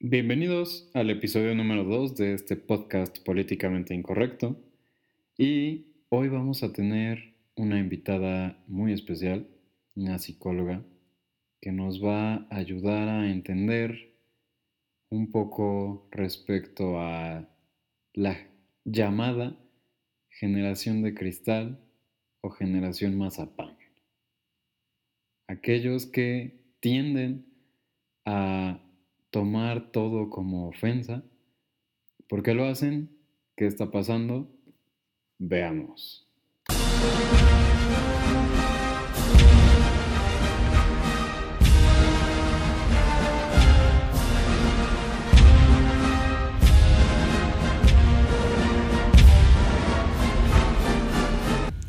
Bienvenidos al episodio número 2 de este podcast políticamente incorrecto. Y hoy vamos a tener una invitada muy especial, una psicóloga, que nos va a ayudar a entender un poco respecto a la llamada generación de cristal o generación mazapán. Aquellos que tienden a tomar todo como ofensa. ¿Por qué lo hacen? ¿Qué está pasando? Veamos.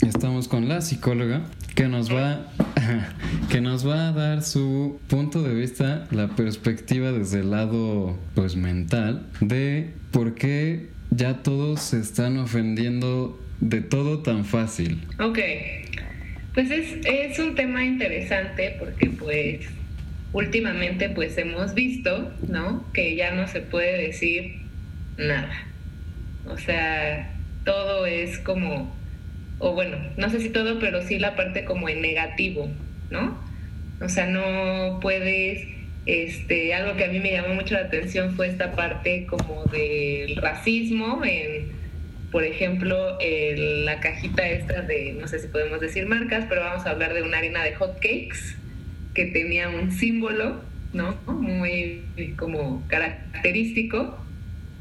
Estamos con la psicóloga que nos va que nos va a dar su punto de vista, la perspectiva desde el lado pues mental de por qué ya todos se están ofendiendo de todo tan fácil. Ok, pues es, es un tema interesante porque pues últimamente pues hemos visto, ¿no? Que ya no se puede decir nada. O sea, todo es como o bueno, no sé si todo, pero sí la parte como en negativo, ¿no? O sea, no puedes, este, algo que a mí me llamó mucho la atención fue esta parte como del racismo en, por ejemplo, la cajita esta de, no sé si podemos decir marcas, pero vamos a hablar de una harina de hot cakes que tenía un símbolo, ¿no? Muy como característico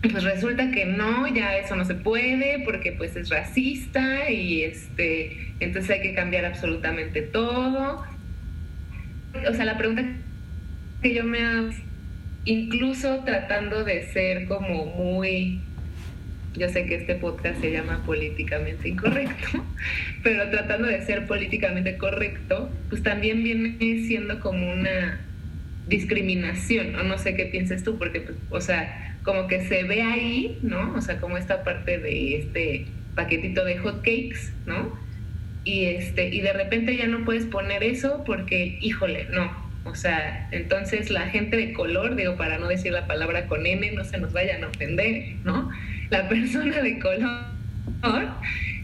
pues resulta que no, ya eso no se puede porque pues es racista y este, entonces hay que cambiar absolutamente todo. O sea, la pregunta que yo me hago, incluso tratando de ser como muy, yo sé que este podcast se llama políticamente incorrecto, pero tratando de ser políticamente correcto, pues también viene siendo como una discriminación, o no sé qué piensas tú, porque, pues, o sea, como que se ve ahí, ¿no? O sea, como esta parte de este paquetito de hot cakes, ¿no? Y, este, y de repente ya no puedes poner eso porque, híjole, no. O sea, entonces la gente de color, digo, para no decir la palabra con N, no se nos vayan a ofender, ¿no? La persona de color,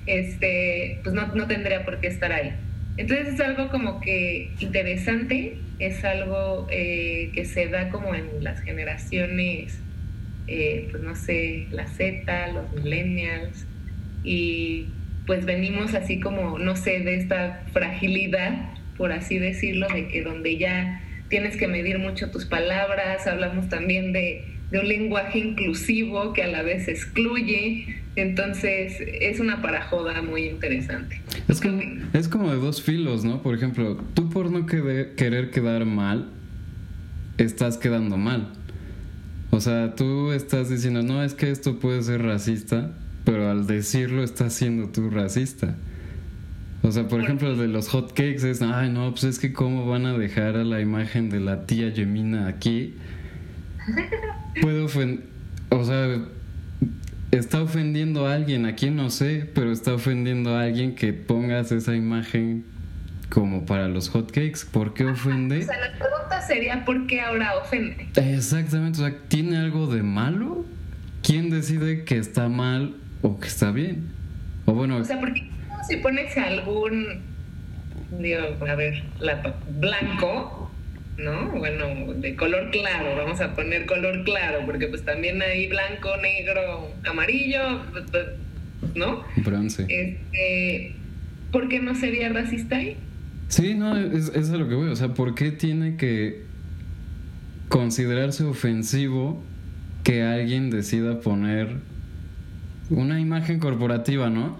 este, pues no, no tendría por qué estar ahí. Entonces es algo como que interesante, es algo eh, que se da como en las generaciones eh, pues no sé, la Z, los millennials, y pues venimos así como, no sé, de esta fragilidad, por así decirlo, de que donde ya tienes que medir mucho tus palabras, hablamos también de, un lenguaje inclusivo que a la vez excluye, entonces es una parajoda muy interesante. Es, es como de dos filos, ¿no? Por ejemplo, tú por no querer quedar mal, estás quedando mal. O sea, tú estás diciendo, no, es que esto puede ser racista, pero al decirlo estás siendo tú racista. O sea, por ejemplo, el de los hot cakes es, ay, no, pues es que cómo van a dejar a la imagen de la tía Yemina aquí. Puede ofender, o sea, está ofendiendo a alguien, aquí no sé, pero está ofendiendo a alguien que pongas esa imagen como para los hotcakes. ¿Por qué ofende? O sea, la pregunta sería ¿por qué ahora ofende? Exactamente, o sea, ¿tiene algo de malo? ¿Quién decide que está mal o que está bien? O bueno... O sea, porque si pones algún, digo, a ver, blanco, ¿no? Bueno, de color claro, vamos a poner color claro, porque pues también hay blanco, negro, amarillo, ¿no? Bronce. Este, ¿Por qué no sería racista ahí? Sí, no, es, es a lo que voy. O sea, ¿por qué tiene que considerarse ofensivo que alguien decida poner una imagen corporativa, ¿no?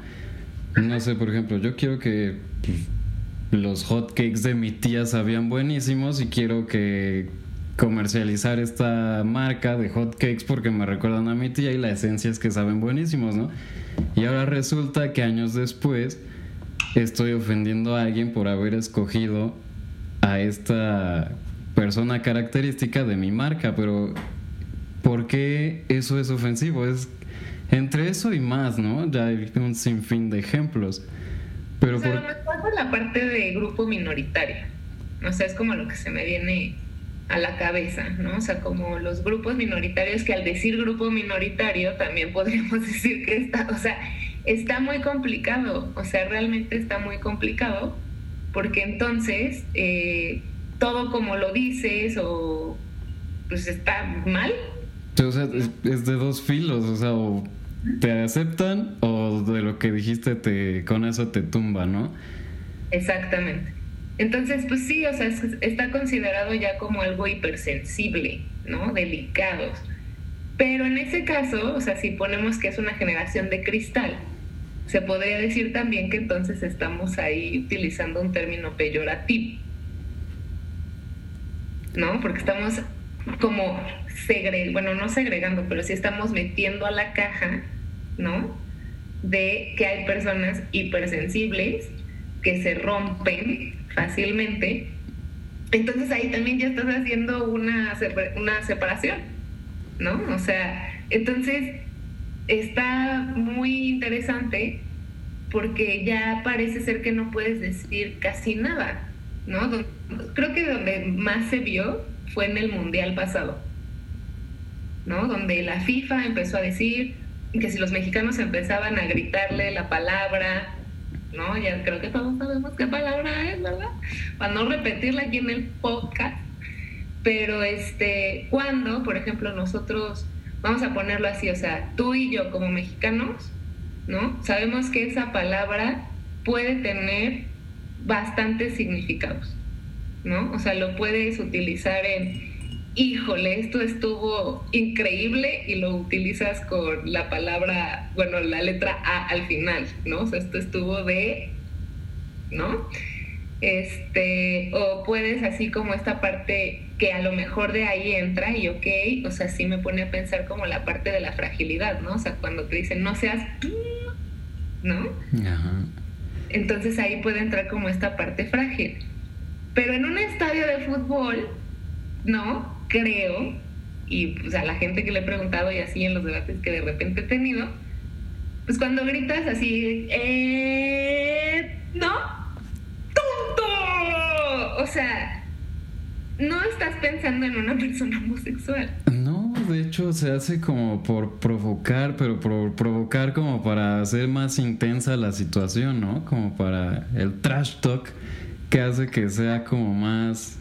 No sé, por ejemplo, yo quiero que pues, los hotcakes de mi tía sabían buenísimos y quiero que comercializar esta marca de hotcakes porque me recuerdan a mi tía y la esencia es que saben buenísimos, ¿no? Y ahora resulta que años después estoy ofendiendo a alguien por haber escogido a esta persona característica de mi marca, pero ¿por qué eso es ofensivo? Es entre eso y más, ¿no? Ya hay un sinfín de ejemplos. Pero o sea, por... la parte de grupo minoritario. O sea, es como lo que se me viene a la cabeza, ¿no? O sea, como los grupos minoritarios, que al decir grupo minoritario también podríamos decir que está, o sea, está muy complicado, o sea, realmente está muy complicado, porque entonces eh, todo como lo dices o pues está mal. O sea, es, de dos filos, o sea, o te aceptan o de lo que dijiste te con eso te tumba, ¿no? Exactamente. Entonces, pues sí, o sea, está considerado ya como algo hipersensible, ¿no? Delicados. Pero en ese caso, o sea, si ponemos que es una generación de cristal, se podría decir también que entonces estamos ahí utilizando un término peyorativo, ¿no? Porque estamos como segregando, bueno, no segregando, pero sí estamos metiendo a la caja, ¿no? De que hay personas hipersensibles que se rompen fácilmente. Entonces ahí también ya estás haciendo una, una separación, ¿no? O sea, entonces está muy interesante porque ya parece ser que no puedes decir casi nada, ¿no? Creo que donde más se vio fue en el Mundial pasado, ¿no? Donde la FIFA empezó a decir que si los mexicanos empezaban a gritarle la palabra ¿no? Ya creo que todos sabemos qué palabra es, ¿verdad? Para no repetirla aquí en el podcast. Pero este, cuando, por ejemplo, nosotros, vamos a ponerlo así, o sea, tú y yo como mexicanos, ¿no? Sabemos que esa palabra puede tener bastantes significados, ¿no? O sea, lo puedes utilizar en híjole, esto estuvo increíble y lo utilizas con la palabra, bueno, la letra A al final, ¿no? O sea, esto estuvo de, ¿no? Este, o puedes así como esta parte que a lo mejor de ahí entra y ok, o sea, sí me pone a pensar como la parte de la fragilidad, ¿no? O sea, cuando te dicen no seas, ¿no? Entonces ahí puede entrar como esta parte frágil. Pero en un estadio de fútbol, ¿no? Creo, y pues a la gente que le he preguntado y así en los debates que de repente he tenido, pues cuando gritas así, eh, ¿no? ¡Tonto! O sea, no estás pensando en una persona homosexual. No, de hecho se hace como por provocar, pero por provocar como para hacer más intensa la situación, ¿no? Como para el trash talk que hace que sea como más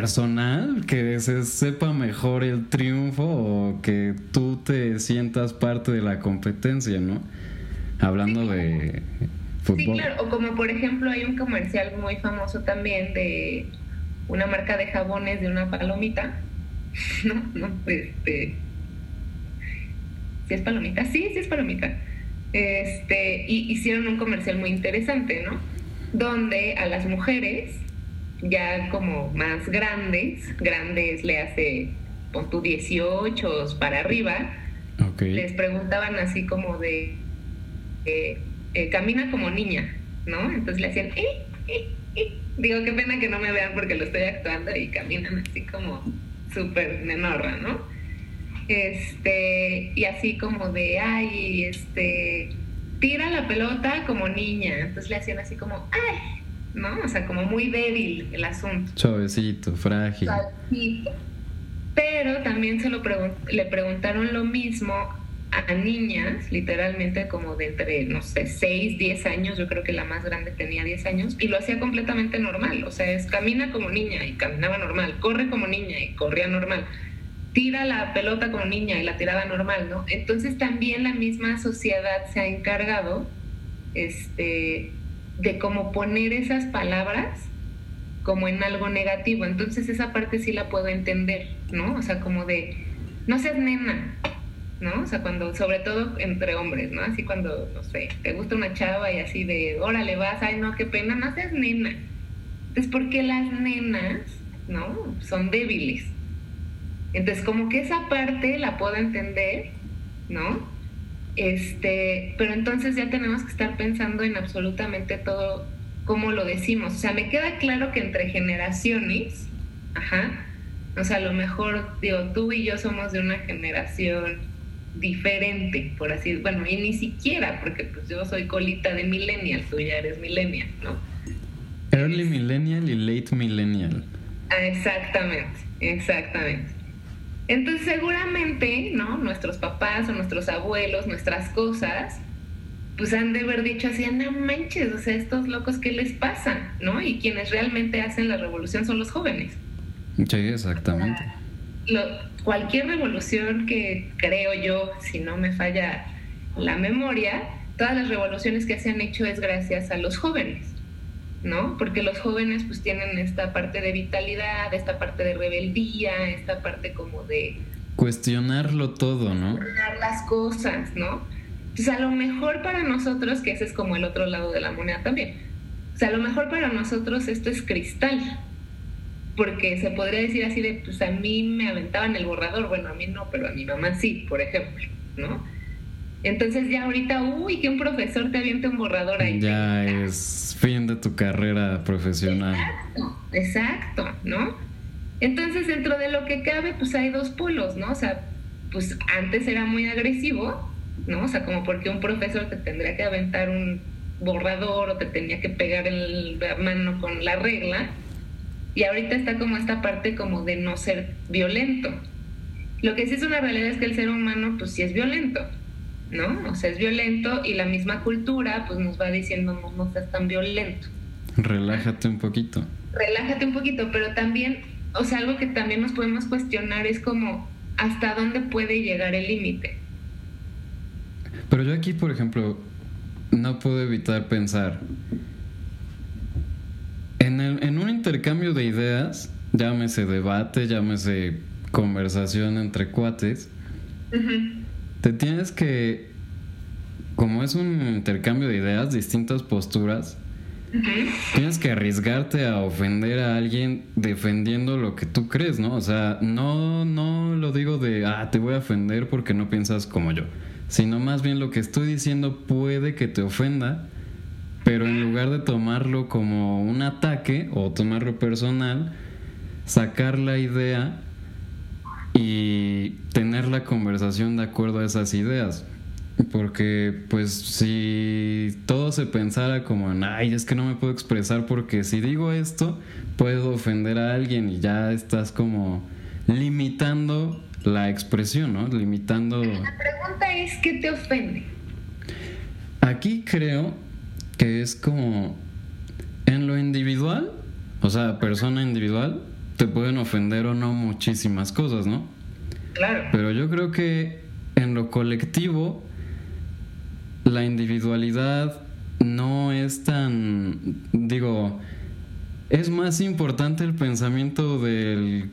personal, que se sepa mejor el triunfo o que tú te sientas parte de la competencia, ¿no? Hablando de fútbol. Sí, claro, o como por ejemplo hay un comercial muy famoso también de una marca de jabones de una palomita, ¿no? No, este... ¿Sí es palomita? Sí, sí es palomita. Este, y hicieron un comercial muy interesante, ¿no? Donde a las mujeres ya como más grandes, grandes le hace, pon tu 18 para arriba, les preguntaban así como de, eh, eh, camina como niña, ¿no? Entonces le hacían, eh, eh, eh, digo, qué pena que no me vean porque lo estoy actuando y caminan así como súper menorra, ¿no? Este, y así como de, ay, este, tira la pelota como niña, entonces le hacían así como, ay, ¿no? O sea, como muy débil el asunto. Suavecito, frágil. Pero también se lo le preguntaron lo mismo a niñas, literalmente como de entre, no sé, 6, 10 años, yo creo que la más grande tenía 10 años, y lo hacía completamente normal, o sea, es camina como niña y caminaba normal, corre como niña y corría normal, tira la pelota como niña y la tiraba normal, ¿no? Entonces también la misma sociedad se ha encargado, este, de cómo poner esas palabras como en algo negativo. Entonces esa parte sí la puedo entender, ¿no? O sea, como de, no seas nena, ¿no? O sea, cuando, sobre todo entre hombres, ¿no? Así cuando, no sé, te gusta una chava y así de, órale, vas, ay, no, qué pena, no seas nena. Entonces, porque las nenas, ¿no? Son débiles. Entonces, como que esa parte la puedo entender, ¿no? Este, pero entonces ya tenemos que estar pensando en absolutamente todo como lo decimos. O sea, me queda claro que entre generaciones, ajá, o sea, a lo mejor, digo, tú y yo somos de una generación diferente, por así bueno, y ni siquiera, porque pues yo soy colita de millennial, tú ya eres millennial, ¿no? Early millennial y late millennial. Ah, exactamente, exactamente. Entonces seguramente, ¿no? Nuestros papás o nuestros abuelos, nuestras cosas, pues han de haber dicho así, no manches, o sea, estos locos, ¿qué les pasa? ¿No? Y quienes realmente hacen la revolución son los jóvenes. Sí, exactamente. cualquier revolución que creo yo, si no me falla la memoria, todas las revoluciones que se han hecho es gracias a los jóvenes. ¿No? Porque los jóvenes pues tienen esta parte de vitalidad, esta parte de rebeldía, esta parte como de... Cuestionarlo todo, ¿no? Cuestionar las cosas, ¿no? Entonces a lo mejor para nosotros, que ese es como el otro lado de la moneda también, o sea, a lo mejor para nosotros esto es cristal, porque se podría decir así de, pues a mí me aventaban el borrador, bueno, a mí no, pero a mi mamá sí, por ejemplo, ¿no? Entonces ya ahorita, uy, que un profesor te aviente un borrador ahí. Ya es fin de tu carrera profesional. Exacto, exacto, ¿no? Entonces dentro de lo que cabe, pues hay dos polos, ¿no? O sea, pues antes era muy agresivo, ¿no? O sea, como porque un profesor te tendría que aventar un borrador o te tenía que pegar el, la mano con la regla. Y ahorita está como esta parte como de no ser violento. Lo que sí es una realidad es que el ser humano, pues sí es violento ¿no? O sea, es violento y la misma cultura pues nos va diciendo no, no seas tan violento. Relájate un poquito. Relájate un poquito, pero también, o sea, algo que también nos podemos cuestionar es como hasta dónde puede llegar el límite. Pero yo aquí, por ejemplo, no puedo evitar pensar en, el, en un intercambio de ideas, llámese debate, llámese conversación entre cuates, te tienes que, como es un intercambio de ideas, distintas posturas, tienes que arriesgarte a ofender a alguien defendiendo lo que tú crees, ¿no? O sea, no, no lo digo de, ah, te voy a ofender porque no piensas como yo, sino más bien lo que estoy diciendo puede que te ofenda, pero en lugar de tomarlo como un ataque o tomarlo personal, sacar la idea y tener la conversación de acuerdo a esas ideas. Porque pues si todo se pensara como en, ay, es que no me puedo expresar porque si digo esto puedo ofender a alguien y ya estás como limitando la expresión, ¿no? Limitando... La pregunta es, ¿qué te ofende? Aquí creo que es como en lo individual, o sea, persona individual, te pueden ofender o no muchísimas cosas, ¿no? Claro. Pero yo creo que en lo colectivo la individualidad no es tan, digo, es más importante el pensamiento del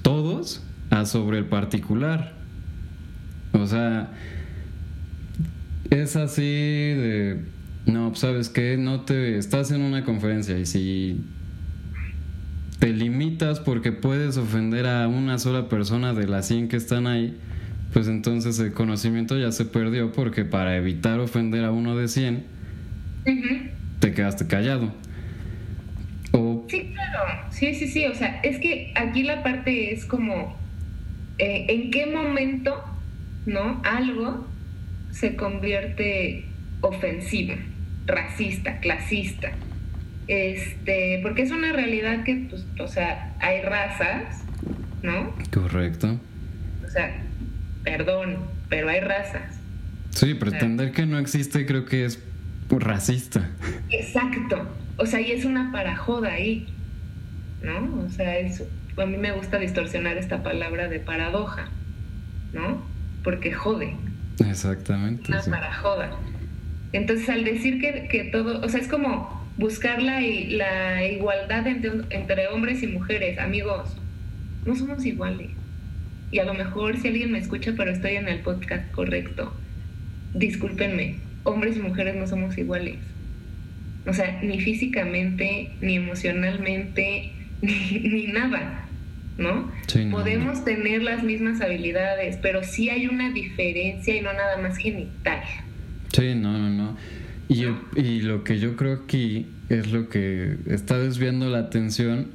todos a sobre el particular. O sea, es así de, no, pues, sabes que no te, estás en una conferencia y si te limitas porque puedes ofender a una sola persona de las 100 que están ahí, pues entonces el conocimiento ya se perdió porque para evitar ofender a uno de 100, te quedaste callado. Sí, claro, sí, sí, sí, o sea, es que aquí la parte es como, eh, ¿en qué momento, no? Algo se convierte ofensivo, racista, clasista. Este, porque es una realidad que, pues, o sea, hay razas, ¿no? Correcto. O sea, perdón, pero hay razas. Sí, pretender que no existe creo que es racista. Exacto. O sea, y es una parajoda ahí, ¿no? O sea, es, a mí me gusta distorsionar esta palabra de paradoja, ¿no? Porque jode. Exactamente. Una parajoda. Entonces, al decir que, que todo, o sea, es como buscar la, la igualdad entre, hombres y mujeres. Amigos, no somos iguales. Y a lo mejor si alguien me escucha, pero estoy en el podcast correcto, discúlpenme, hombres y mujeres no somos iguales. O sea, ni físicamente, ni emocionalmente, ni, nada, ¿no? Podemos tener las mismas habilidades, pero sí hay una diferencia y no nada más genital. Sí, no, no, no. Y, y lo que yo creo aquí es lo que está desviando la atención,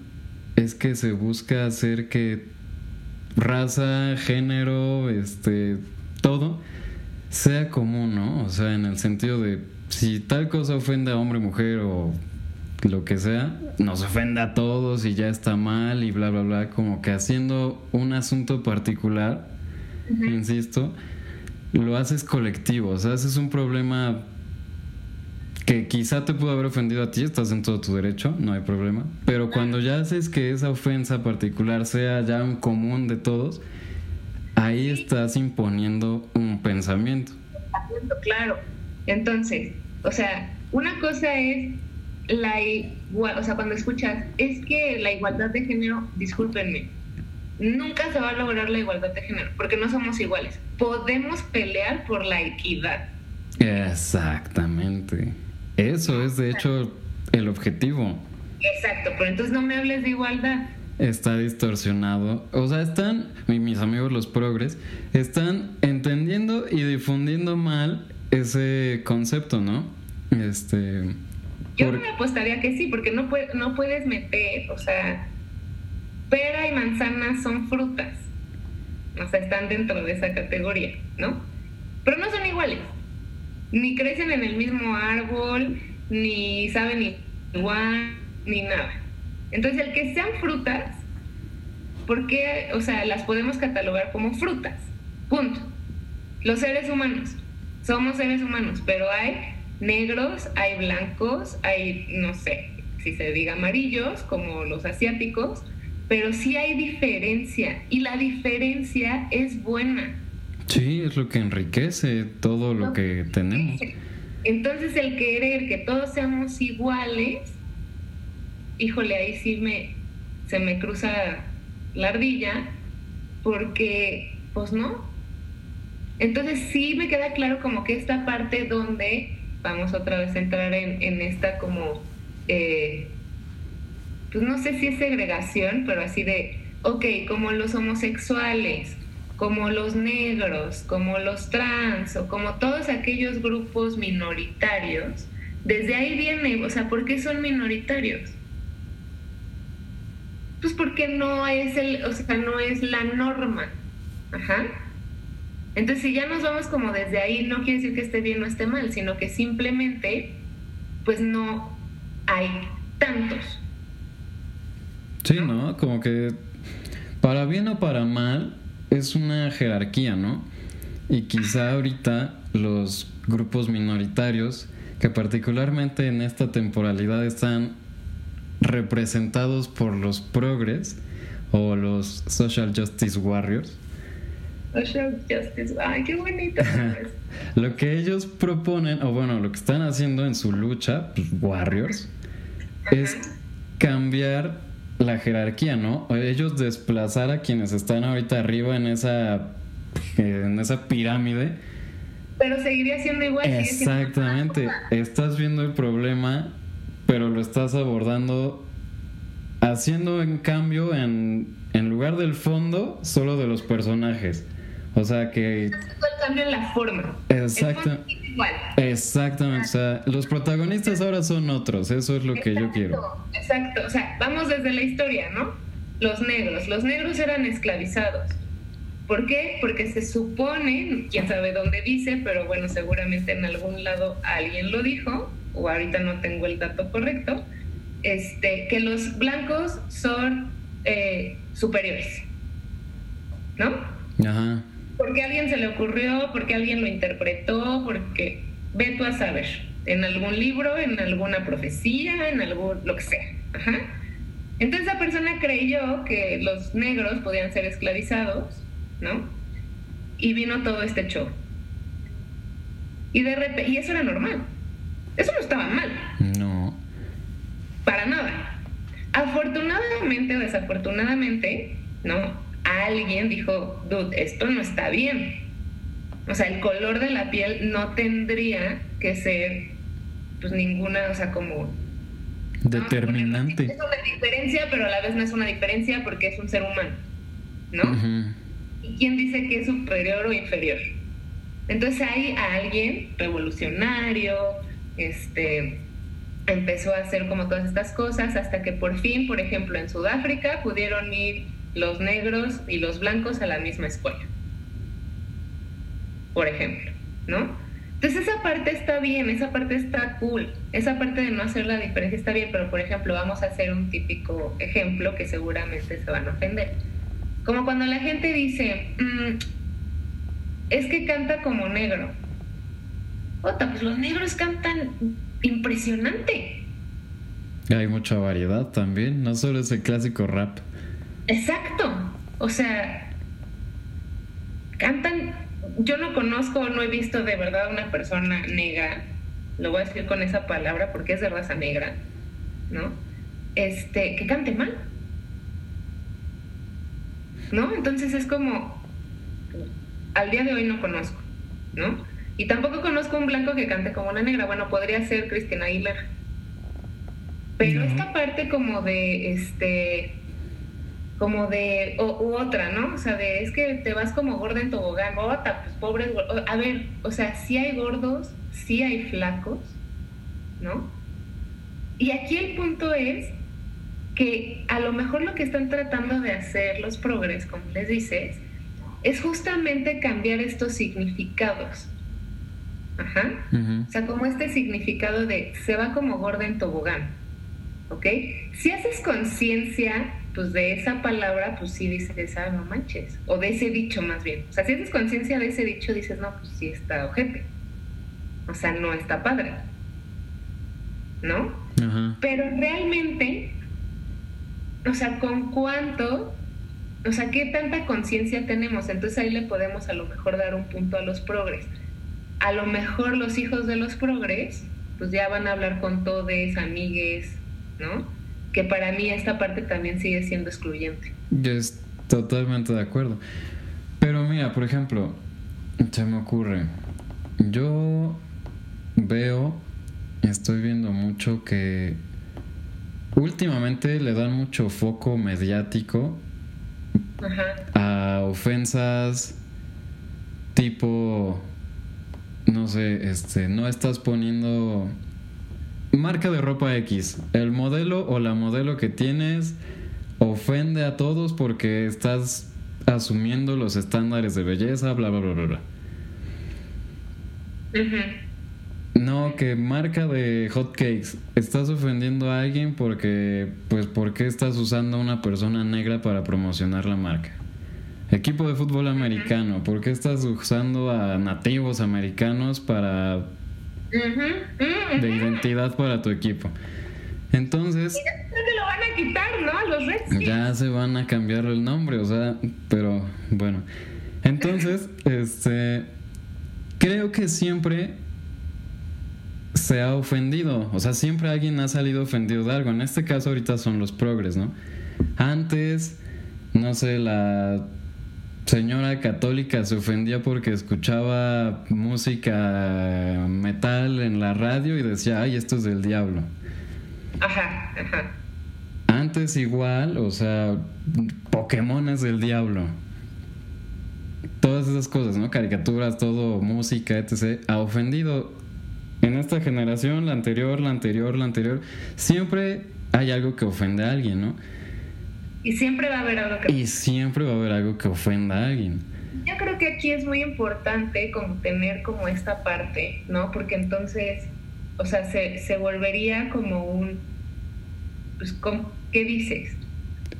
es que se busca hacer que raza, género, este, todo sea común, ¿no? O sea, en el sentido de si tal cosa ofende a hombre, mujer o lo que sea, nos ofenda a todos y ya está mal y bla, bla, bla, como que haciendo un asunto particular, insisto, lo haces colectivo, o sea, haces un problema que quizá te pudo haber ofendido a ti, estás en todo tu derecho, no hay problema, pero cuando ya haces que esa ofensa particular sea ya un común de todos, ahí estás imponiendo un pensamiento. Claro, entonces, o sea, una cosa es la igual, o sea, cuando escuchas, es que la igualdad de género, discúlpenme, nunca se va a lograr la igualdad de género, porque no somos iguales. Podemos pelear por la equidad. Exactamente. Eso es, de hecho, el objetivo. Exacto, pero entonces no me hables de igualdad. Está distorsionado. O sea, están, mis amigos los progres, están entendiendo y difundiendo mal ese concepto, ¿no? Este yo me apostaría que sí, porque no, no puedes meter, o sea, pera y manzana son frutas. O sea, están dentro de esa categoría, ¿no? Pero no son iguales. Ni crecen en el mismo árbol, ni saben igual, ni nada. Entonces, el que sean frutas, ¿por qué? O sea, las podemos catalogar como frutas. Punto. Los seres humanos. Somos seres humanos, pero hay negros, hay blancos, hay, no sé, si se diga amarillos, como los asiáticos, pero sí hay diferencia y la diferencia es buena. Sí, es lo que enriquece todo lo, que tenemos. Entonces el querer que todos seamos iguales, híjole, ahí sí me, se me cruza la ardilla, porque, pues no. Entonces sí me queda claro como que esta parte donde vamos otra vez a entrar en, esta como, eh, pues no sé si es segregación, pero así de, ok, como los homosexuales, como los negros, como los trans o como todos aquellos grupos minoritarios, desde ahí viene, o sea, ¿por qué son minoritarios? Pues porque no es el, o sea, no es la norma. Ajá. Entonces, si ya nos vamos como desde ahí, no quiere decir que esté bien o esté mal, sino que simplemente, pues no hay tantos. Sí, ¿no? Como que para bien o para mal es una jerarquía, ¿no? Y quizá ahorita los grupos minoritarios, que particularmente en esta temporalidad están representados por los progres o los social justice warriors, Ay, qué bonito. lo que ellos proponen, o bueno, lo que están haciendo en su lucha, pues, Warriors, es cambiar la jerarquía, ¿no? Ellos desplazar a quienes están ahorita arriba en esa, en esa pirámide. Pero seguiría siendo igual. Exactamente. estás viendo el problema, pero lo estás abordando haciendo en cambio en, en lugar del fondo, solo de los personajes. O sea que... el cambio en la forma. Exacto. Exactamente. O sea, los protagonistas ahora son otros. Eso es lo que yo quiero. Exacto. O sea, vamos desde la historia, ¿no? Los negros. Los negros eran esclavizados. ¿Por qué? Porque se supone, quién sabe dónde dice, pero bueno, seguramente en algún lado alguien lo dijo, o ahorita no tengo el dato correcto, este, que los blancos son eh, superiores. ¿No? Ajá porque a alguien se le ocurrió, porque alguien lo interpretó, porque ve tú a saber, en algún libro, en alguna profecía, en algún, lo que sea. Entonces esa persona creyó que los negros podían ser esclavizados, ¿no? Y vino todo este show. Y de repente, y eso era normal. Eso no estaba mal. No. Para nada. Afortunadamente o desafortunadamente, ¿no? Alguien dijo, dude, esto no está bien. O sea, el color de la piel no tendría que ser, pues ninguna, o sea, como... Determinante. Es una diferencia, pero a la vez no es una diferencia porque es un ser humano, ¿no? ¿Y quién dice que es superior o inferior? Entonces hay a alguien revolucionario, este, empezó a hacer como todas estas cosas hasta que por fin, por ejemplo, en Sudáfrica pudieron ir los negros y los blancos a la misma escuela. Por ejemplo, ¿no? Entonces esa parte está bien, esa parte está cool, esa parte de no hacer la diferencia está bien, pero por ejemplo vamos a hacer un típico ejemplo que seguramente se van a ofender. Como cuando la gente dice, mm, es que canta como negro. Ota, pues los negros cantan impresionante. Hay mucha variedad también, no solo es el clásico rap. Exacto, o sea, cantan yo no conozco, no he visto de verdad una persona negra, lo voy a decir con esa palabra porque es de raza negra, ¿no? Este, que cante mal. ¿No? Entonces es como, al día de hoy no conozco, ¿no? Y tampoco conozco un blanco que cante como una negra. Bueno, podría ser Cristina Aguilera. Pero esta parte como de, este, como de, u otra, ¿no? O sea, de, es que te vas como gorda en tobogán, gota, pues pobres, a ver, o sea, sí hay gordos, sí hay flacos, ¿no? Y aquí el punto es que a lo mejor lo que están tratando de hacer los progres, como les dices, es justamente cambiar estos significados. Ajá. O sea, como este significado de se va como gorda en tobogán. ¿Ok? Si haces conciencia pues de esa palabra, pues sí dices, ah, no manches. O de ese dicho más bien. O sea, si haces conciencia de ese dicho, dices, no, pues sí está ojete. O sea, no está padre. ¿No? Pero realmente, o sea, ¿con cuánto? O sea, ¿qué tanta conciencia tenemos? Entonces ahí le podemos a lo mejor dar un punto a los progres. A lo mejor los hijos de los progres, pues ya van a hablar con todos, amigues, ¿no? Que para mí esta parte también sigue siendo excluyente. Yo estoy totalmente de acuerdo. Pero mira, por ejemplo, se me ocurre, yo veo, estoy viendo mucho que últimamente le dan mucho foco mediático a ofensas tipo, no sé, este, no estás poniendo marca de ropa X. El modelo o la modelo que tienes ofende a todos porque estás asumiendo los estándares de belleza, bla, bla, bla, bla, bla. No, que marca de hotcakes. Estás ofendiendo a alguien porque, pues, ¿por qué estás usando a una persona negra para promocionar la marca? Equipo de fútbol americano, ¿por qué estás usando a nativos americanos para de identidad para tu equipo. Entonces. Ya que lo van a quitar, ¿no? Los Reds. Ya se van a cambiar el nombre, o sea, pero bueno. Entonces, este. Creo que siempre se ha ofendido. O sea, siempre alguien ha salido ofendido de algo. En este caso, ahorita son los progres, ¿no? Antes, no sé, la señora católica se ofendía porque escuchaba música metal en la radio y decía, ay, esto es del diablo. Ajá, ajá. Antes igual, o sea, Pokémon es del diablo. Todas esas cosas, ¿no? Caricaturas, todo, música, etc. Ha ofendido. En esta generación, la anterior, la anterior, la anterior, siempre hay algo que ofende a alguien, ¿no? Y siempre va a haber algo que... Y siempre va a haber algo que ofenda a alguien. Yo creo que aquí es muy importante como tener como esta parte, ¿no? Porque entonces, o sea, se, se volvería como un... Pues, ¿qué dices?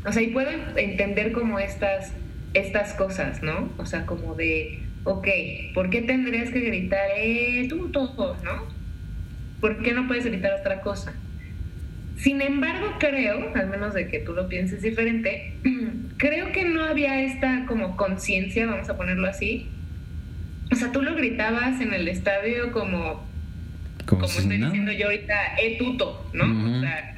O sea, y puedo entender como estas, estas cosas, ¿no? O sea, como de, ok, ¿por qué tendrías que gritar, eh, tú todo, ¿no? ¿Por qué no puedes gritar otra cosa? Sin embargo, creo, al menos de que tú lo pienses diferente, creo que no había esta como conciencia, vamos a ponerlo así. O sea, tú lo gritabas en el estadio como, como, estoy diciendo yo ahorita, etuto, ¿no? O sea,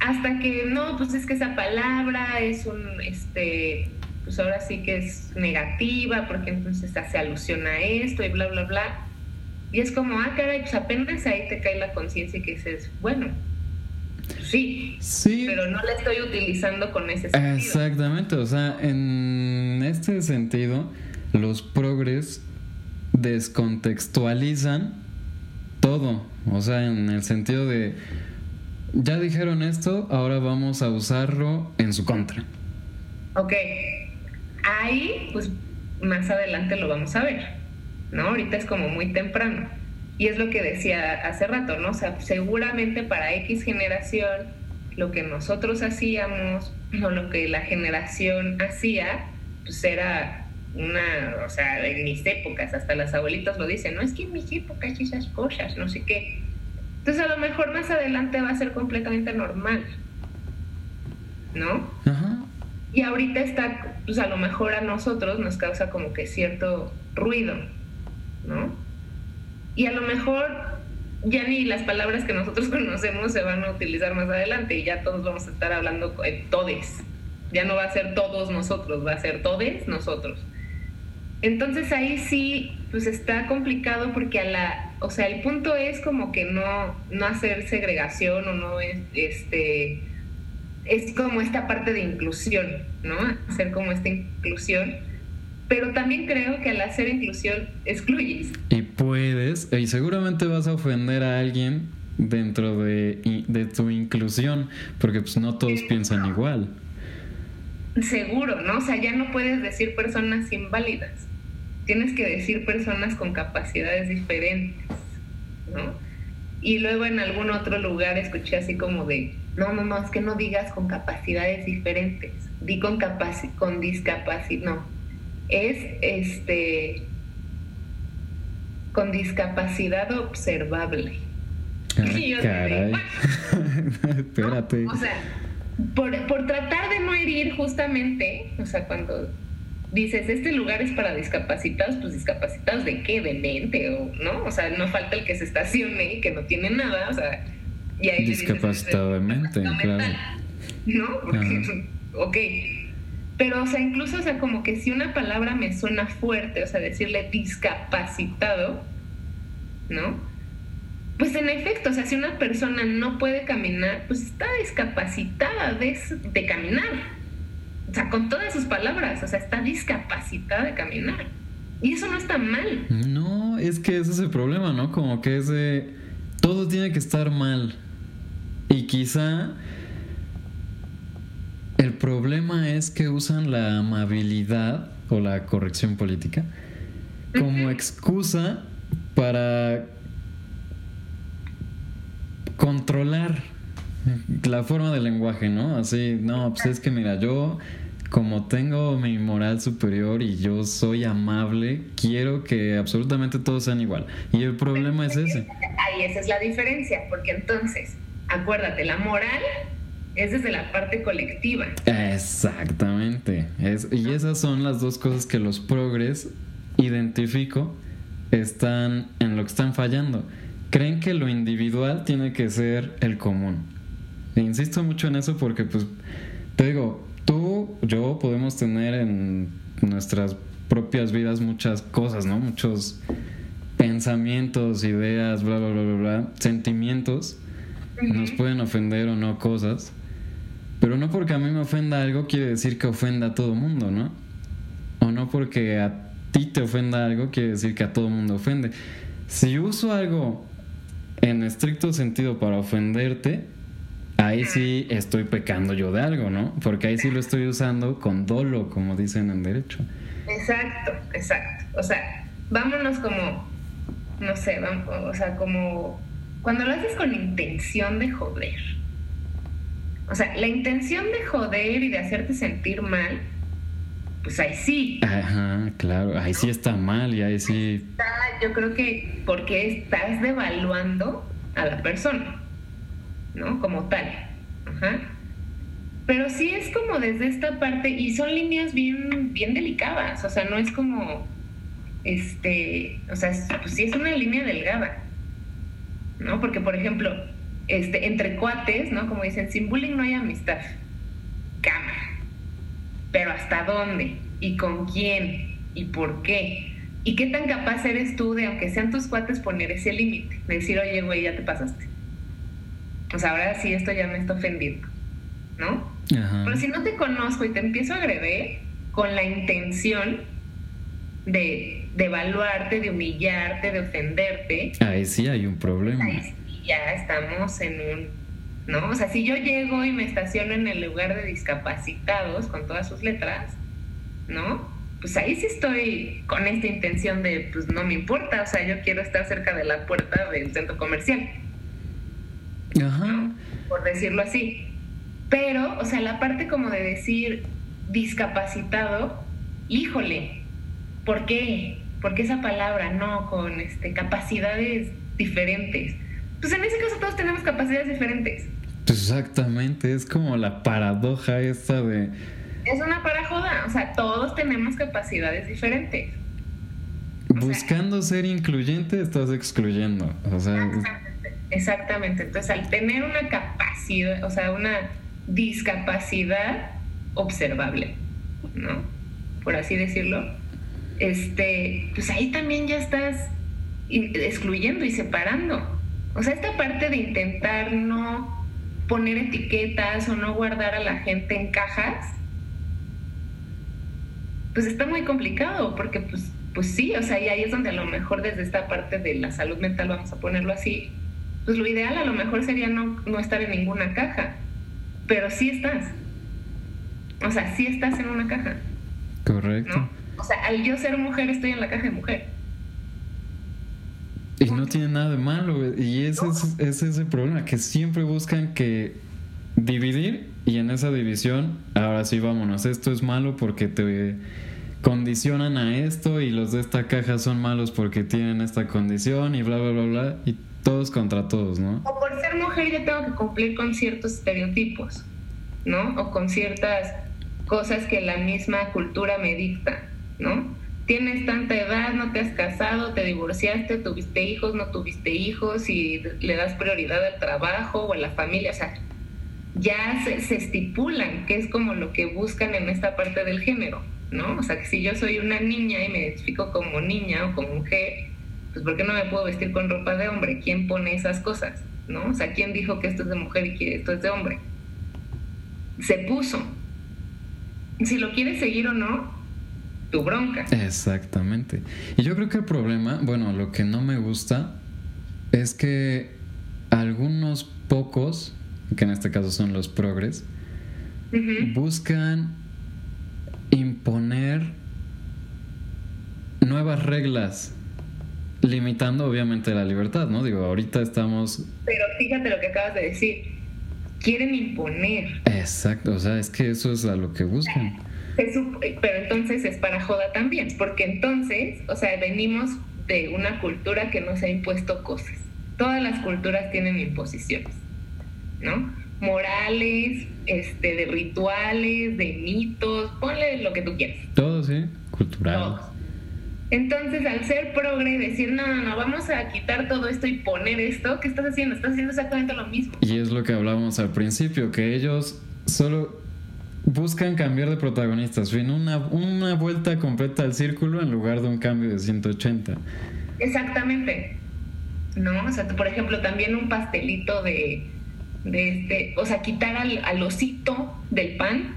hasta que no, pues es que esa palabra es un, este, pues ahora sí que es negativa, porque entonces hace alusión a esto y bla, bla, bla. Y es como, ah, caray, pues apenas ahí te cae la conciencia y que dices, bueno, sí, sí, pero no la estoy utilizando con ese sentido. Exactamente, o sea, en este sentido, los progres descontextualizan todo, o sea, en el sentido de, ya dijeron esto, ahora vamos a usarlo en su contra. Ok, ahí, pues más adelante lo vamos a ver. ¿No? Ahorita es como muy temprano. Y es lo que decía hace rato, ¿no? O sea, seguramente para X generación, lo que nosotros hacíamos o lo que la generación hacía, pues era una, o sea, en mis épocas, hasta las abuelitas lo dicen, no es que en mis épocas esas cosas, no sé qué. Entonces a lo mejor más adelante va a ser completamente normal, ¿no? Ajá. Y ahorita está, pues a lo mejor a nosotros nos causa como que cierto ruido, ¿no? Y a lo mejor ya ni las palabras que nosotros conocemos se van a utilizar más adelante y ya todos vamos a estar hablando de todes. Ya no va a ser todos nosotros, va a ser todes nosotros. Entonces ahí sí, pues está complicado porque a la, o sea, el punto es como que no, no hacer segregación o no es, este, es como esta parte de inclusión, ¿no? Hacer como esta inclusión. Pero también creo que al hacer inclusión excluyes. Y puedes, y seguramente vas a ofender a alguien dentro de, de tu inclusión, porque pues no todos piensan igual. Seguro, ¿no? O sea, ya no puedes decir personas inválidas. Tienes que decir personas con capacidades diferentes, ¿no? Y luego en algún otro lugar escuché así como de, no, no, no, es que no digas con capacidades diferentes, di con, capaci con discapacidad, no, es este con discapacidad observable. Ah, caray. Espérate. O sea, por, por tratar de no herir justamente, o sea, cuando dices, este lugar es para discapacitados, pues discapacitados de qué, de mente, o no, o sea, no falta el que se estacione y que no tiene nada, o sea, y ahí discapacitado de mente, claro. ¿No? Porque, ok. Pero, o sea, incluso, o sea, como que si una palabra me suena fuerte, o sea, decirle discapacitado, ¿no? Pues en efecto, o sea, si una persona no puede caminar, pues está discapacitada de, caminar. O sea, con todas sus palabras, o sea, está discapacitada de caminar. Y eso no está mal. No, es que ese es el problema, ¿no? Como que es de... Todo tiene que estar mal. Y quizá el problema es que usan la amabilidad o la corrección política como excusa para controlar la forma del lenguaje, ¿no? Así, no, pues es que mira, yo como tengo mi moral superior y yo soy amable, quiero que absolutamente todos sean igual. Y el problema es ese. Ahí esa es la diferencia, porque entonces, acuérdate, la moral es desde la parte colectiva. Exactamente. Es, y esas son las dos cosas que los progres, identifico, están en lo que están fallando. Creen que lo individual tiene que ser el común e insisto mucho en eso porque, pues, te digo, tú, yo podemos tener en nuestras propias vidas muchas cosas, ¿no? Muchos pensamientos, ideas, bla, bla, bla, bla, bla, sentimientos. Nos pueden ofender o no cosas. Pero no porque a mí me ofenda algo quiere decir que ofenda a todo mundo, ¿no? O no porque a ti te ofenda algo quiere decir que a todo mundo ofende. Si uso algo en estricto sentido para ofenderte, ahí sí estoy pecando yo de algo, ¿no? Porque ahí sí lo estoy usando con dolo, como dicen en derecho. Exacto, exacto. O sea, vámonos como, no sé, vamos, o sea, como cuando lo haces con intención de joder. O sea, la intención de joder y de hacerte sentir mal, pues ahí sí. Ajá, claro, ahí sí está mal y ahí sí. yo creo que porque estás devaluando a la persona. ¿no? Como tal. Ajá. Pero sí es como desde esta parte, y son líneas bien, bien delicadas, o sea, no es como, este, o sea, pues sí es una línea delgada, ¿no? Porque, por ejemplo, este, entre cuates, ¿no? Como dicen, sin bullying no hay amistad. Cámara. Pero ¿hasta dónde? ¿Y con quién? ¿Y por qué? ¿Y qué tan capaz eres tú de, aunque sean tus cuates, poner ese límite? De decir, oye, güey, ya te pasaste pues ahora sí esto ya me está ofendiendo, ¿no? Pero si no te conozco y te empiezo a agredir con la intención de, de evaluarte, de humillarte, de ofenderte. Ahí sí hay un problema. Ahí ya estamos en un, ¿no? O sea, si yo llego y me estaciono en el lugar de discapacitados con todas sus letras, ¿no? pues ahí sí estoy con esta intención de, pues no me importa, o sea, yo quiero estar cerca de la puerta del centro comercial. Ajá. Por decirlo así. Pero, o sea, la parte como de decir discapacitado, híjole, ¿por qué? ¿Por qué esa palabra? No, con este, capacidades diferentes. Pues en ese caso todos tenemos capacidades diferentes. Exactamente, es como la paradoja esta de... Es una parajoda, o sea, todos tenemos capacidades diferentes. Buscando ser incluyente estás excluyendo. O sea, exactamente, exactamente. Entonces, al tener una capacidad, o sea, una discapacidad observable, ¿no? Por así decirlo, este, pues ahí también ya estás excluyendo y separando. O sea, esta parte de intentar no poner etiquetas o no guardar a la gente en cajas, pues está muy complicado, porque pues, pues sí, o sea, y ahí es donde a lo mejor desde esta parte de la salud mental, vamos a ponerlo así, pues lo ideal a lo mejor sería no, no estar en ninguna caja, pero sí estás. O sea, sí estás en una caja. Correcto. O sea, al yo ser mujer estoy en la caja de mujer. Y no tiene nada de malo, y ese es, ese problema, que siempre buscan que dividir y en esa división, ahora sí vámonos, esto es malo porque te condicionan a esto y los de esta caja son malos porque tienen esta condición y bla, bla, bla, bla, y todos contra todos, ¿no? O por ser mujer yo tengo que cumplir con ciertos estereotipos, ¿no? O con ciertas cosas que la misma cultura me dicta, ¿no? Tienes tanta edad, no te has casado, te divorciaste, tuviste hijos, no tuviste hijos y le das prioridad al trabajo o a la familia, o sea, ya se, estipulan que es como lo que buscan en esta parte del género, ¿no? O sea, que si yo soy una niña y me identifico como niña o como mujer, pues ¿por qué no me puedo vestir con ropa de hombre? ¿Quién pone esas cosas? ¿No? O sea, ¿quién dijo que esto es de mujer y que esto es de hombre? Se puso. Si lo quieres seguir o no, tu bronca. Exactamente. Y yo creo que el problema, bueno, lo que no me gusta es que algunos pocos, que en este caso son los progres, buscan imponer nuevas reglas, limitando obviamente la libertad, ¿no? Digo, ahorita estamos... Pero fíjate lo que acabas de decir, quieren imponer. Exacto, o sea, es que eso es a lo que buscan pero entonces es para joda también, porque entonces, o sea, venimos de una cultura que nos ha impuesto cosas. Todas las culturas tienen imposiciones, ¿no? Morales, este, de rituales, de mitos, ponle lo que tú quieras. Todo, sí, cultural. Entonces, al ser progre, decir, no, no, no, vamos a quitar todo esto y poner esto, ¿qué estás haciendo? Estás haciendo exactamente lo mismo. Y es lo que hablábamos al principio, que ellos solo buscan cambiar de protagonistas, fin, una, una vuelta completa al círculo en lugar de un cambio de 180. Exactamente. ¿No? O sea, por ejemplo, también un pastelito de, de este, o sea, quitar al, al osito del pan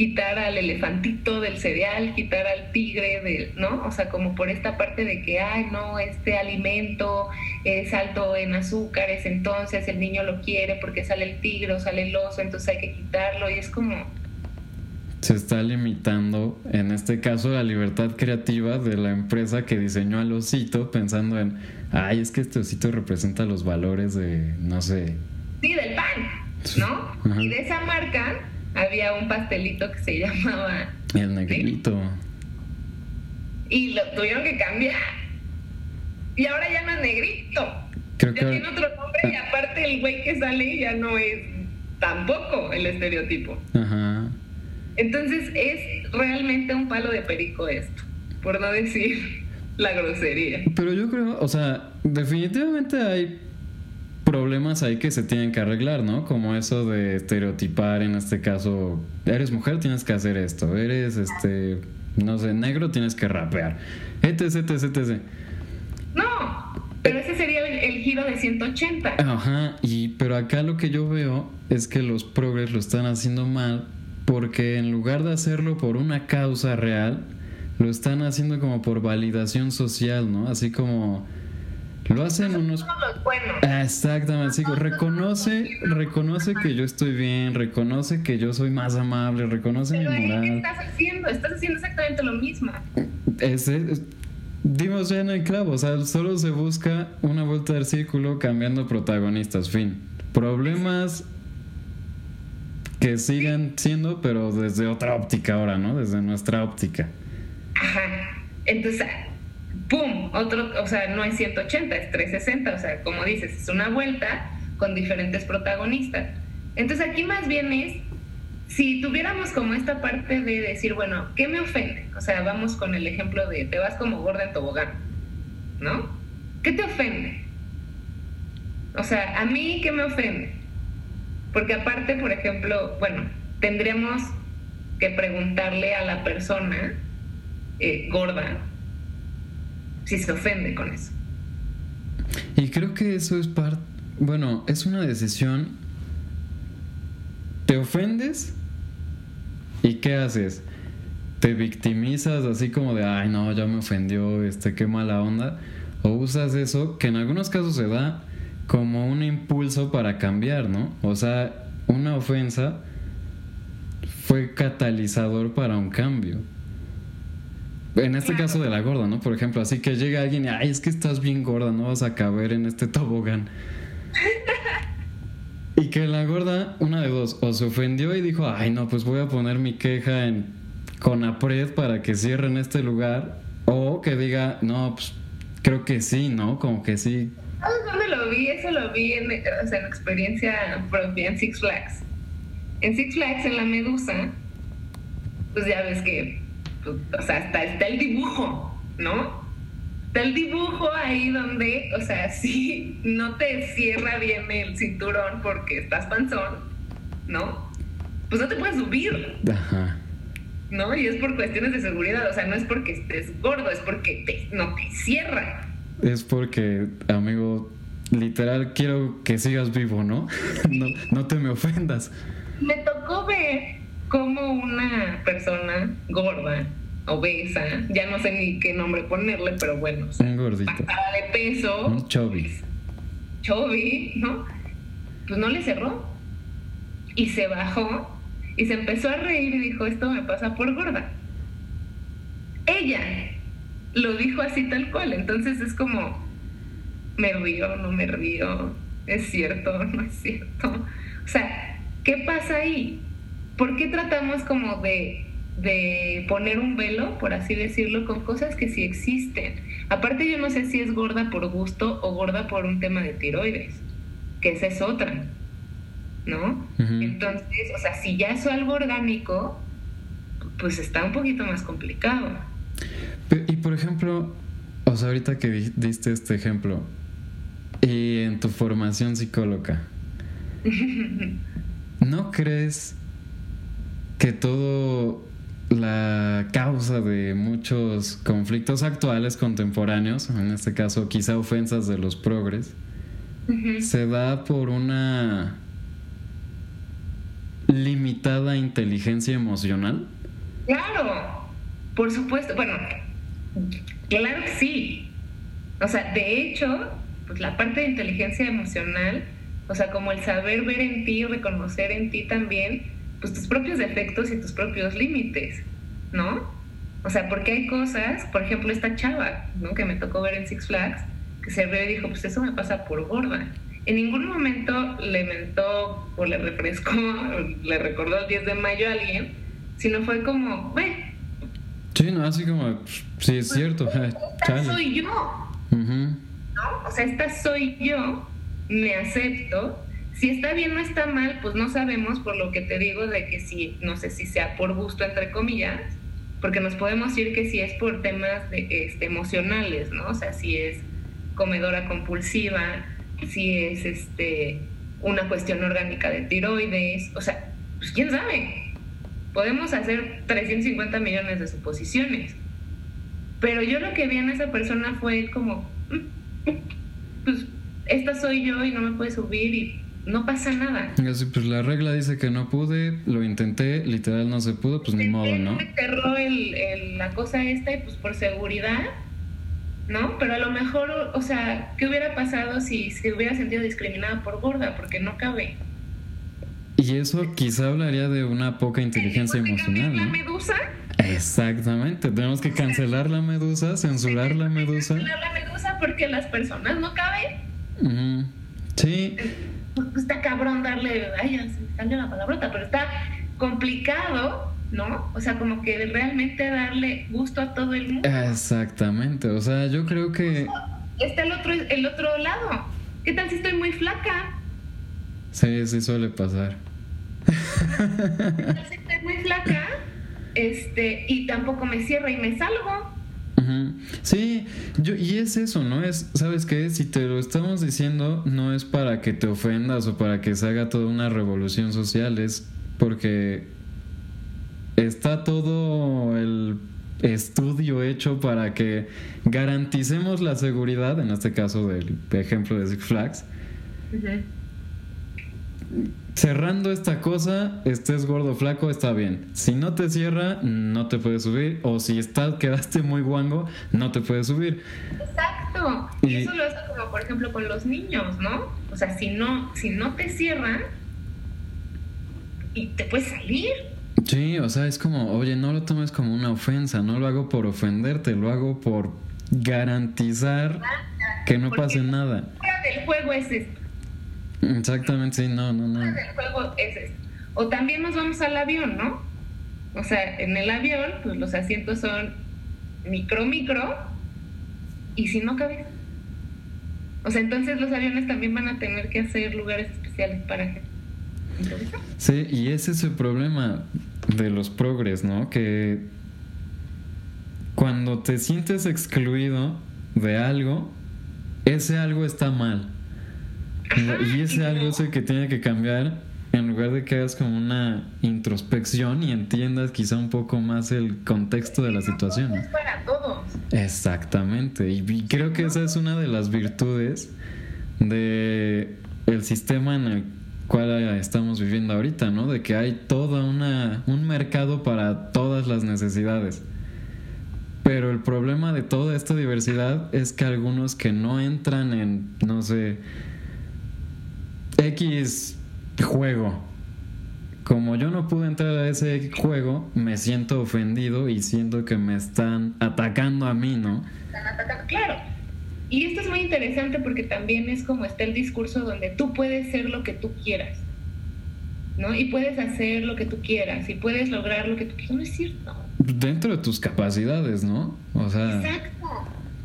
quitar al elefantito del cereal, quitar al tigre, del, ¿no? O sea, como por esta parte de que, ay, no, este alimento es alto en azúcares, entonces el niño lo quiere porque sale el tigre o sale el oso, entonces hay que quitarlo y es como... Se está limitando, en este caso, la libertad creativa de la empresa que diseñó al osito pensando en, ay, es que este osito representa los valores de, no sé... Sí, del pan, ¿no? Y de esa marca había un pastelito que se llamaba... El negrito. Y lo tuvieron que cambiar. Y ahora ya no es negrito. Creo ya tiene otro nombre y aparte el güey que sale ya no es tampoco el estereotipo. Ajá. Entonces es realmente un palo de perico esto, por no decir la grosería. Pero yo creo, o sea, definitivamente hay problemas ahí que se tienen que arreglar, ¿no? Como eso de estereotipar, en este caso, eres mujer, tienes que hacer esto, eres, este, no sé, negro, tienes que rapear, etc, etc, etc. No, pero ese sería el, giro de 180. Ajá, y, pero acá lo que yo veo es que los progres lo están haciendo mal porque en lugar de hacerlo por una causa real, lo están haciendo como por validación social, ¿no? Así como Lo hacen unos... Exactamente, sí, reconoce, reconoce que yo estoy bien, reconoce que yo soy más amable, reconoce mi moral. ¿Qué estás haciendo? Estás haciendo exactamente lo mismo. Ese, dimos ya en el clavo, o sea, solo se busca una vuelta del círculo cambiando protagonistas, fin. Problemas que sigan siendo, pero desde otra óptica ahora, ¿no? Desde nuestra óptica. Ajá. Entonces, ¡pum! Otro, o sea, no es 180, es 360, o sea, como dices, es una vuelta con diferentes protagonistas. Entonces aquí más bien es, si tuviéramos como esta parte de decir, bueno, ¿qué me ofende? O sea, vamos con el ejemplo de te vas como gorda en tobogán, ¿no? ¿Qué te ofende? O sea, a mí, ¿qué me ofende? Porque aparte, por ejemplo, bueno, tendríamos que preguntarle a la persona eh, gorda si se ofende con eso. Y creo que eso es parte, bueno, es una decisión. ¿Te ofendes? ¿Y qué haces? ¿Te victimizas así como de, ay no, ya me ofendió, este, qué mala onda? ¿O usas eso, que en algunos casos se da como un impulso para cambiar, ¿no? O sea, una ofensa fue catalizador para un cambio. En este caso de la gorda, ¿no? Por ejemplo, así que llega alguien y, ay, es que estás bien gorda, no vas a caber en este tobogán. y que la gorda, una de dos, o se ofendió y dijo, ay, no, pues voy a poner mi queja en Conapred para que cierren este lugar, o que diga, no, pues creo que sí, ¿no? Como que sí. ¿Sabes dónde lo vi? Eso lo vi en, o sea, en experiencia propia en Six Flags. En Six Flags, en la Medusa, pues ya ves que o sea, está, está el dibujo, ¿no? Está el dibujo ahí donde, o sea, si no te cierra bien el cinturón porque estás panzón, ¿no? Pues no te puedes subir. Ajá. ¿No? Y es por cuestiones de seguridad, o sea, no es porque estés gordo, es porque te, no te cierra. Es porque, amigo, literal quiero que sigas vivo, ¿no? no, no te me ofendas. Me tocó ver como una persona gorda, obesa, ya no sé ni qué nombre ponerle, pero bueno, un gordito. Pasada de peso. Un chubby. Chubby, ¿no? Pues no le cerró. Y se bajó y se empezó a reír y dijo, esto me pasa por gorda. Ella lo dijo así tal cual, entonces es como, me río, no me río, es cierto, no es cierto. O sea, ¿qué pasa ahí? ¿por qué tratamos como de, poner un velo, por así decirlo, con cosas que sí existen? Aparte yo no sé si es gorda por gusto o gorda por un tema de tiroides, que esa es otra, ¿no? Entonces, o sea, si ya es algo orgánico, pues está un poquito más complicado. Y por ejemplo, o sea, ahorita que diste este ejemplo, y en tu formación psicóloga, ¿no crees que todo la causa de muchos conflictos actuales contemporáneos, en este caso quizá ofensas de los progres, se da por una limitada inteligencia emocional. Claro, por supuesto. Bueno, claro que sí. O sea, de hecho, pues la parte de inteligencia emocional, o sea, como el saber ver en ti, reconocer en ti también, pues tus propios defectos y tus propios límites, ¿no? O sea, porque hay cosas, por ejemplo, esta chava, ¿no? Que me tocó ver en Six Flags, que se ve y dijo, pues eso me pasa por gorda. En ningún momento le mentó o le refrescó, le recordó el 10 de mayo a alguien, sino fue como, ve. Sí, no, así como, sí, es cierto. Esta soy yo. ¿No? O sea, esta soy yo, me acepto si está bien o está mal, pues no sabemos por lo que te digo de que si, no sé si sea por gusto, entre comillas, porque nos podemos decir que si es por temas este, emocionales, ¿no? O sea, si es comedora compulsiva, si es este, una cuestión orgánica de tiroides, o sea, pues quién sabe. Podemos hacer 350 millones de suposiciones. Pero yo lo que vi en esa persona fue como, mm, pues esta soy yo y no me puede subir y no pasa nada. Así, pues la regla dice que no pude, lo intenté, literal no se pudo, pues ni modo, ¿no? cerró el, la cosa esta y pues por seguridad ¿no? Pero a lo mejor, o sea, ¿qué hubiera pasado si se hubiera sentido discriminada por gorda? Porque no cabe. Y eso quizá hablaría de una poca inteligencia emocional, ¿La ¿no? medusa? Exactamente, tenemos que cancelar la medusa, censurar la medusa. Cancelar la medusa porque las personas no caben. Ujú. Sí, Pues está cabrón darle, ay, se me salió la palabrota, pero está complicado, ¿no? O sea, como que realmente darle gusto a todo el mundo. exactamente. O sea, yo creo que Está el otro, el otro lado. ¿Qué tal si estoy muy flaca? sí, sí suele pasar. ¿Qué tal si estoy muy flaca? Este, y tampoco me cierra y me salgo. Sí, yo, y es eso, ¿no? Es, ¿sabes qué? Si te lo estamos diciendo, no es para que te ofendas o para que se haga toda una revolución social, es porque está todo el estudio hecho para que garanticemos la seguridad, en este caso del ejemplo de Six Flags. Cerrando esta cosa, estés gordo o flaco, está bien. Si no te cierra, no te puedes subir. O si estás, quedaste muy guango, no te puedes subir. Exacto. Y eso lo hace como por ejemplo con los niños, ¿no? O sea, si no, si no te cierran y te puedes salir. Sí, o sea, es como, oye, no lo tomes como una ofensa, no lo hago por ofenderte, lo hago por garantizar que no Porque pase nada. Del juego es esto. Exactamente, sí, no, no, no. juego es. O también nos vamos al avión, ¿no? O sea, en el avión, pues los asientos son micro, micro. Y si no cabes. O sea, entonces los aviones también van a tener que hacer lugares especiales para gente. Sí, y ese es el problema de los progres, ¿no? Que cuando te sientes excluido de algo, ese algo está mal. Y ese algo es el que tiene que cambiar en lugar de que hagas como una introspección y entiendas quizá un poco más el contexto de la situación. Es para todos. Exactamente, y y creo que esa es una de las virtudes de el sistema en el cual estamos viviendo ahorita, ¿no? De que hay toda una un mercado para todas las necesidades. Pero el problema de toda esta diversidad es que algunos que no entran en, no sé, X juego. Como yo no pude entrar a ese juego, me siento ofendido y siento que me están atacando a mí, ¿no? Están atacando. Claro. Y esto es muy interesante porque también es como está el discurso donde tú puedes ser lo que tú quieras. ¿No? Y puedes hacer lo que tú quieras y puedes lograr lo que tú quieras. No es cierto. Dentro de tus capacidades, ¿no? O sea, Exacto.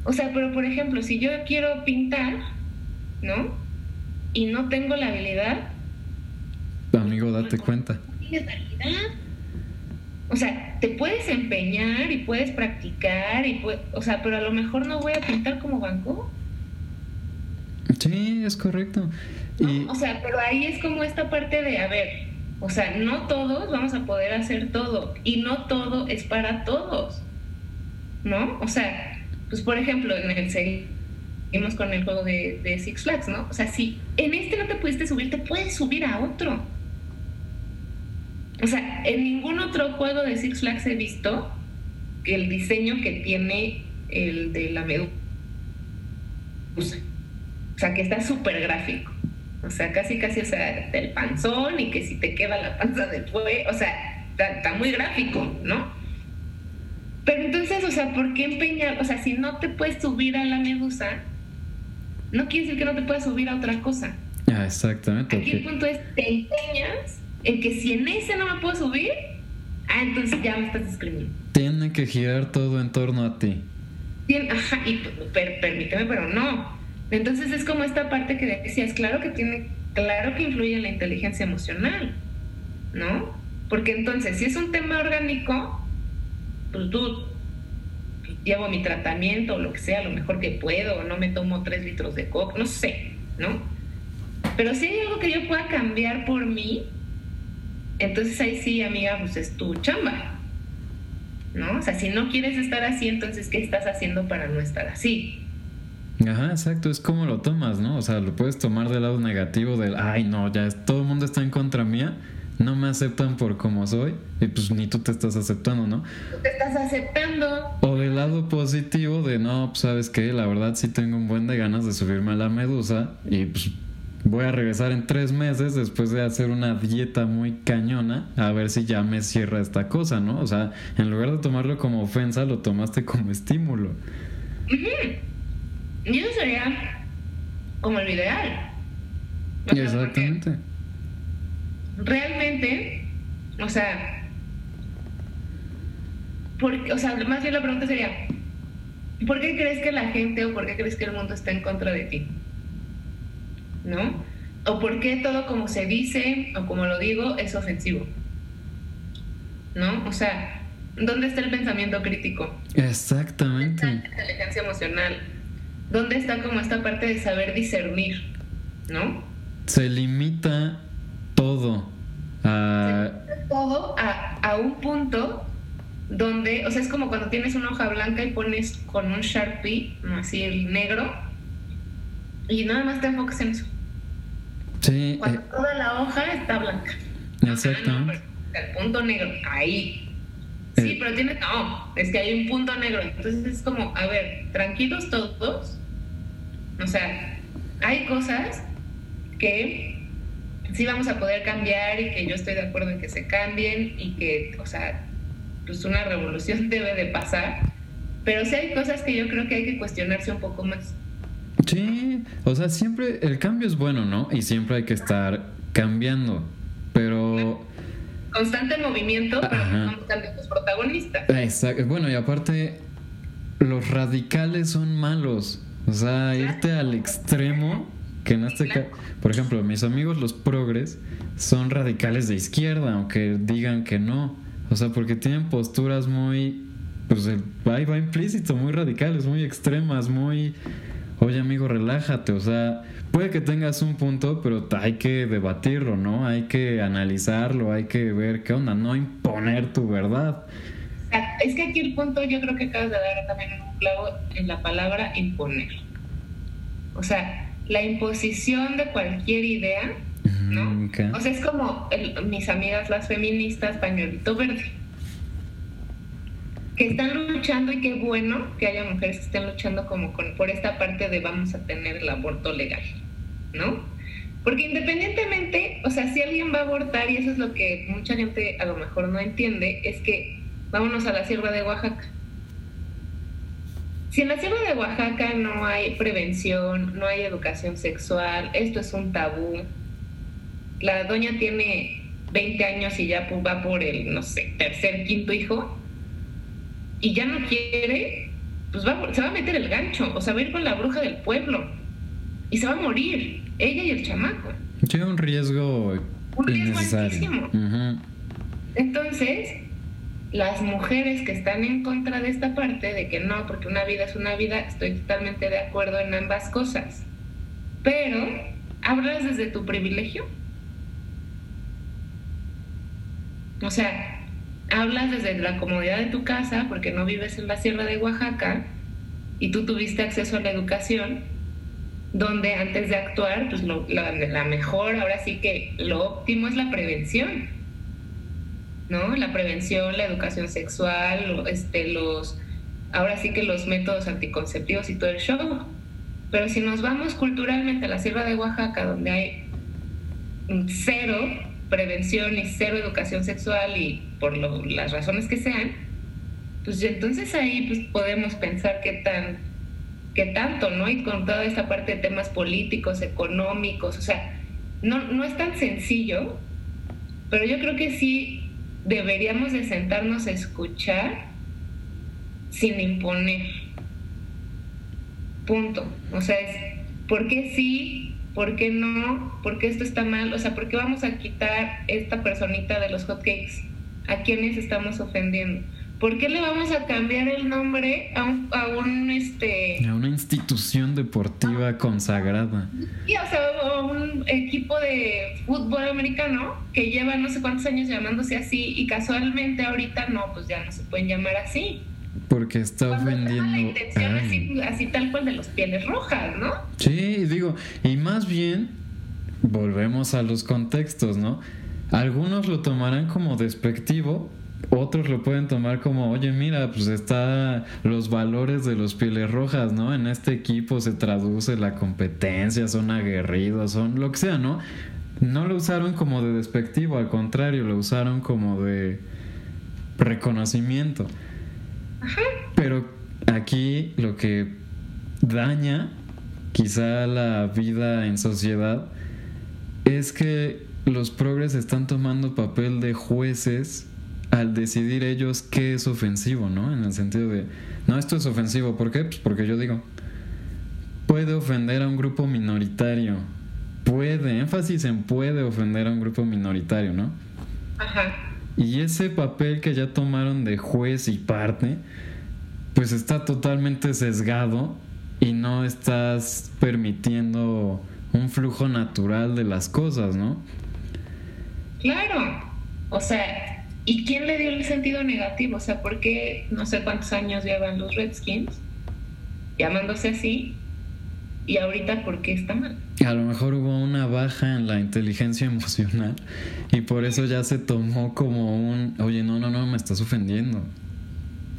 O sea, pero por ejemplo, si yo quiero pintar, ¿no? Y no tengo la habilidad, amigo, date cuenta. no tienes habilidad. O sea, te puedes empeñar y puedes practicar, y pue- o sea, pero a lo mejor no voy a pintar como Gogh. Sí, es correcto. ¿no? Y O sea, pero ahí es como esta parte de, a ver, o sea, no todos vamos a poder hacer todo y no todo es para todos, ¿no? O sea, pues por ejemplo, en el seguimos con el juego de, de Six Flags, ¿no? O sea, si en este no te pudiste subir, te puedes subir a otro. O sea, en ningún otro juego de Six Flags he visto el diseño que tiene el de la medusa. O sea, que está súper gráfico. O sea, casi, casi, o sea, del panzón y que si te queda la panza después, o sea, está muy gráfico, ¿no? Pero entonces, o sea, ¿por qué empeñar? O sea, si no te puedes subir a la medusa, no quiere decir que no te puedas subir a otra cosa. ah, exactamente. Aquí el punto es, te empeñas en que si en ese no me puedo subir, ah, entonces ya me estás discriminando. Tiene que girar todo en torno a ti. Tien- Ajá, y per- permíteme, pero no. Entonces es como esta parte que decías, claro que tiene, claro que influye en la inteligencia emocional, ¿no? Porque entonces, si es un tema orgánico, pues tú llevo mi tratamiento lo que sea, lo mejor que puedo, no me tomo tres litros de coca, no sé, ¿no? Pero si hay algo que yo pueda cambiar por mí, entonces ahí sí, amiga, pues es tu chamba, ¿no? O sea, si no quieres estar así, entonces, ¿qué estás haciendo para no estar así? Ajá, exacto, es como lo tomas, ¿no? O sea, lo puedes tomar del lado negativo del, ay, no, ya es- todo el mundo está en contra mía, no me aceptan por como soy y pues ni tú te estás aceptando, ¿no? Tú te estás aceptando. O del lado positivo de no, pues sabes que la verdad sí tengo un buen de ganas de subirme a la medusa y pues voy a regresar en tres meses después de hacer una dieta muy cañona a ver si ya me cierra esta cosa, ¿no? O sea, en lugar de tomarlo como ofensa, lo tomaste como estímulo. Y eso sería como el ideal. Exactamente realmente, o sea, porque, o sea, más bien la pregunta sería, ¿por qué crees que la gente o por qué crees que el mundo está en contra de ti? ¿No? ¿O por qué todo como se dice o como lo digo es ofensivo? ¿No? O sea, ¿dónde está el pensamiento crítico? Exactamente. ¿Dónde está la inteligencia emocional? ¿Dónde está como esta parte de saber discernir? ¿No? Se limita todo. A... Todo a, un punto donde, o sea, es como cuando tienes una hoja blanca y pones con un Sharpie, así el negro, y nada más te enfocas en eso. Sí. Cuando eh, toda la hoja está blanca. Exacto. el punto negro, ahí. Sí, eh. pero tiene, no, es que hay un punto negro. Entonces es como, a ver, tranquilos todos. O sea, hay cosas que sí vamos a poder cambiar y que yo estoy de acuerdo en que se cambien y que, o sea, pues una revolución debe de pasar, pero sí hay cosas que yo creo que hay que cuestionarse un poco más. Sí, o sea, siempre el cambio es bueno, ¿no? Y siempre hay que estar cambiando, pero... Constante movimiento, pero no cambian los protagonistas. Exacto. Bueno, y aparte, los radicales son malos. O sea, irte al extremo que en este caso, por ejemplo, mis amigos los progres son radicales de izquierda, aunque digan que no. O sea, porque tienen posturas muy, pues ahí va implícito, muy radicales, muy extremas, muy, oye amigo, relájate. O sea, puede que tengas un punto, pero hay que debatirlo, ¿no? Hay que analizarlo, hay que ver qué onda, no imponer tu verdad. Es que aquí el punto yo creo que acabas de dar también un clavo en la palabra imponer. O sea, la imposición de cualquier idea, ¿no? O sea, es como mis amigas las feministas pañuelito verde, que están luchando y qué bueno que haya mujeres que estén luchando como con, por esta parte de vamos a tener el aborto legal, ¿no? Porque independientemente, o sea, si alguien va a abortar, y eso es lo que mucha gente a lo mejor no entiende, es que vámonos a la sierra de Oaxaca. Si en la sierra de Oaxaca no hay prevención, no hay educación sexual, esto es un tabú. La doña tiene 20 años y ya va por el, no sé, tercer, quinto hijo, y ya no quiere, pues va, se va a meter el gancho, o sea, va a ir con la bruja del pueblo, y se va a morir, ella y el chamaco. Tiene un riesgo. Un riesgo altísimo. Entonces, las mujeres que están en contra de esta parte, de que no, porque una vida es una vida, estoy totalmente de acuerdo en ambas cosas. Pero, ¿hablas desde tu privilegio? O sea, hablas desde la comodidad de tu casa, porque no vives en la sierra de Oaxaca y tú tuviste acceso a la educación, donde antes de actuar, pues la, la mejor, ahora sí que lo óptimo es la prevención ¿no? La prevención, la educación sexual, este, los, ahora sí que los métodos anticonceptivos y todo el show. Pero si nos vamos culturalmente a la sierra de Oaxaca, donde hay cero prevención y cero educación sexual y por las razones que sean, pues entonces ahí pues podemos pensar qué tan qué tanto, ¿no? Y con toda esta parte de temas políticos, económicos, o sea, no, no es tan sencillo, pero yo creo que sí deberíamos de sentarnos a escuchar sin imponer. Punto. O sea, es ¿por qué sí? ¿Por qué no? ¿Por qué esto está mal? O sea, ¿por qué vamos a quitar esta personita de los hotcakes? ¿A quiénes estamos ofendiendo? ¿Por qué le vamos a cambiar el nombre a un, a un este a una institución deportiva consagrada? Sí, o sea, a un equipo de fútbol americano que lleva no sé cuántos años llamándose así y casualmente ahorita no, pues ya no se pueden llamar así. Porque está ofendiendo. La intención así, así tal cual de los pieles rojas, ¿no? Sí, digo, y más bien volvemos a los contextos, ¿no? algunos lo tomarán como despectivo, otros lo pueden tomar como, oye, mira, pues está los valores de los pieles rojas, ¿no? En este equipo se traduce la competencia, son aguerridos, son lo que sea, ¿no? No lo usaron como de despectivo, al contrario, lo usaron como de reconocimiento. Pero aquí lo que daña quizá la vida en sociedad es que los progres están tomando papel de jueces al decidir ellos qué es ofensivo, ¿no? En el sentido de, no, esto es ofensivo, ¿por qué? Pues porque yo digo, puede ofender a un grupo minoritario, puede, énfasis en puede ofender a un grupo minoritario, ¿no? Ajá. Y ese papel que ya tomaron de juez y parte, pues está totalmente sesgado y no estás permitiendo un flujo natural de las cosas, ¿no? Claro, o sea, ¿y quién le dio el sentido negativo? O sea, ¿por qué no sé cuántos años llevan los Redskins llamándose así? Y ahorita, ¿por qué está mal? A lo mejor hubo una baja en la inteligencia emocional y por eso ya se tomó como un, oye, no, no, no, me estás ofendiendo.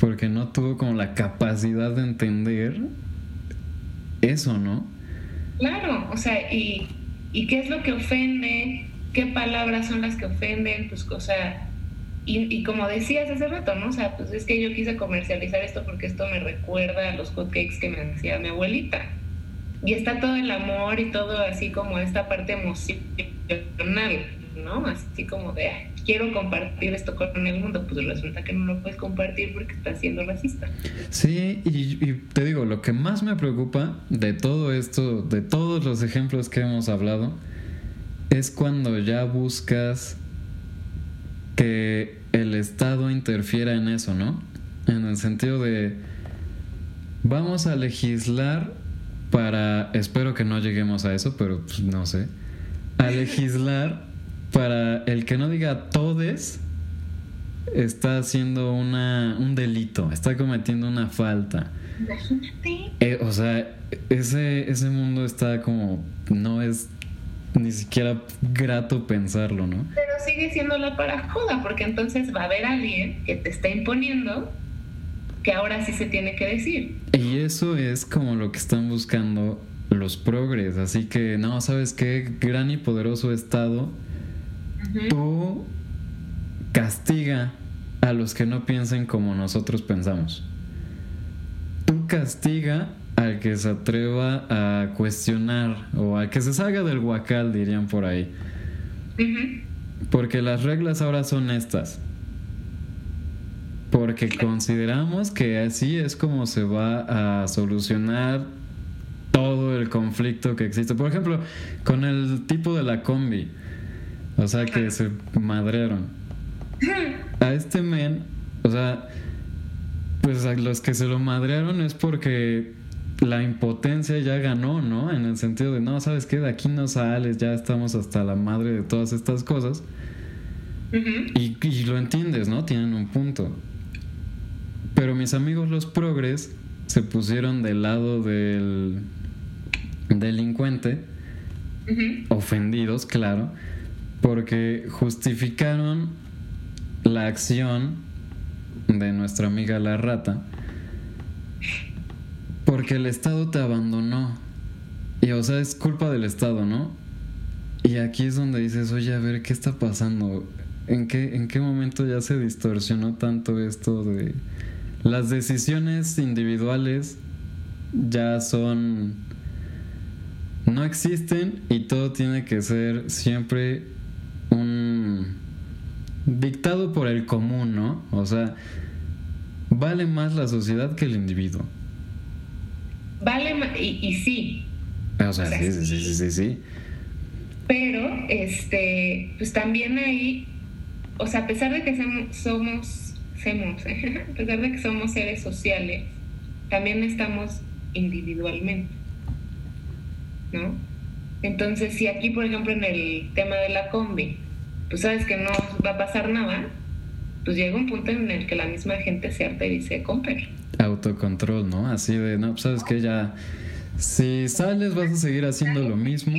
Porque no tuvo como la capacidad de entender eso, ¿no? Claro, o sea, ¿y, y qué es lo que ofende? qué palabras son las que ofenden, pues, o sea, y, como decías hace rato, ¿no? O sea, pues es que yo quise comercializar esto porque esto me recuerda a los hotcakes que me hacía mi abuelita. Y está todo el amor y todo así como esta parte emocional, ¿no? Así como de, quiero compartir esto con el mundo, pues resulta que no lo puedes compartir porque estás siendo racista. Sí, y, y, te digo, lo que más me preocupa de todo esto, de todos los ejemplos que hemos hablado, es cuando ya buscas que el Estado interfiera en eso, ¿no? En el sentido de, vamos a legislar para, espero que no lleguemos a eso, pero pues, no sé, a legislar para el que no diga todes está haciendo una, un delito, está cometiendo una falta. Imagínate. Eh, o sea, ese, ese mundo está como, no es ni siquiera grato pensarlo, ¿no? Pero sigue siendo la parajuda, porque entonces va a haber alguien que te está imponiendo que ahora sí se tiene que decir. Y eso es como lo que están buscando los progres, así que no, ¿sabes qué? Gran y poderoso Estado, tú castiga a los que no piensen como nosotros pensamos. Tú castiga al que se atreva a cuestionar o al que se salga del huacal, dirían por ahí. Porque las reglas ahora son estas. Porque consideramos que así es como se va a solucionar todo el conflicto que existe. Por ejemplo, con el tipo de la combi. O sea, que se madrearon. A este men, o sea, pues a los que se lo madrearon es porque la impotencia ya ganó, ¿no? En el sentido de, no, ¿sabes qué? De aquí no sales, ya estamos hasta la madre de todas estas cosas. y, y, lo entiendes, ¿no? Tienen un punto. Pero mis amigos los progres se pusieron del lado del delincuente, ofendidos, claro, porque justificaron la acción de nuestra amiga la rata porque el Estado te abandonó. Y o sea, es culpa del Estado, ¿no? Y aquí es donde dices, oye, a ver, ¿qué está pasando? ¿En qué, ¿En qué momento ya se distorsionó tanto esto de... Las decisiones individuales ya son... No existen y todo tiene que ser siempre un... dictado por el común, ¿no? O sea, vale más la sociedad que el individuo. Vale, y, y sí. O sea, sí, sí, sí, sí, sí. Pero, este, pues también ahí, o sea, a pesar de que somos, somos, a pesar de que somos seres sociales, también estamos individualmente, ¿no? Entonces, si aquí, por ejemplo, en el tema de la combi, pues sabes que no va a pasar nada, pues llega un punto en el que la misma gente se harta y dice, compre autocontrol, ¿no? Así de, no, pues sabes que ya, si sales vas a seguir haciendo lo mismo.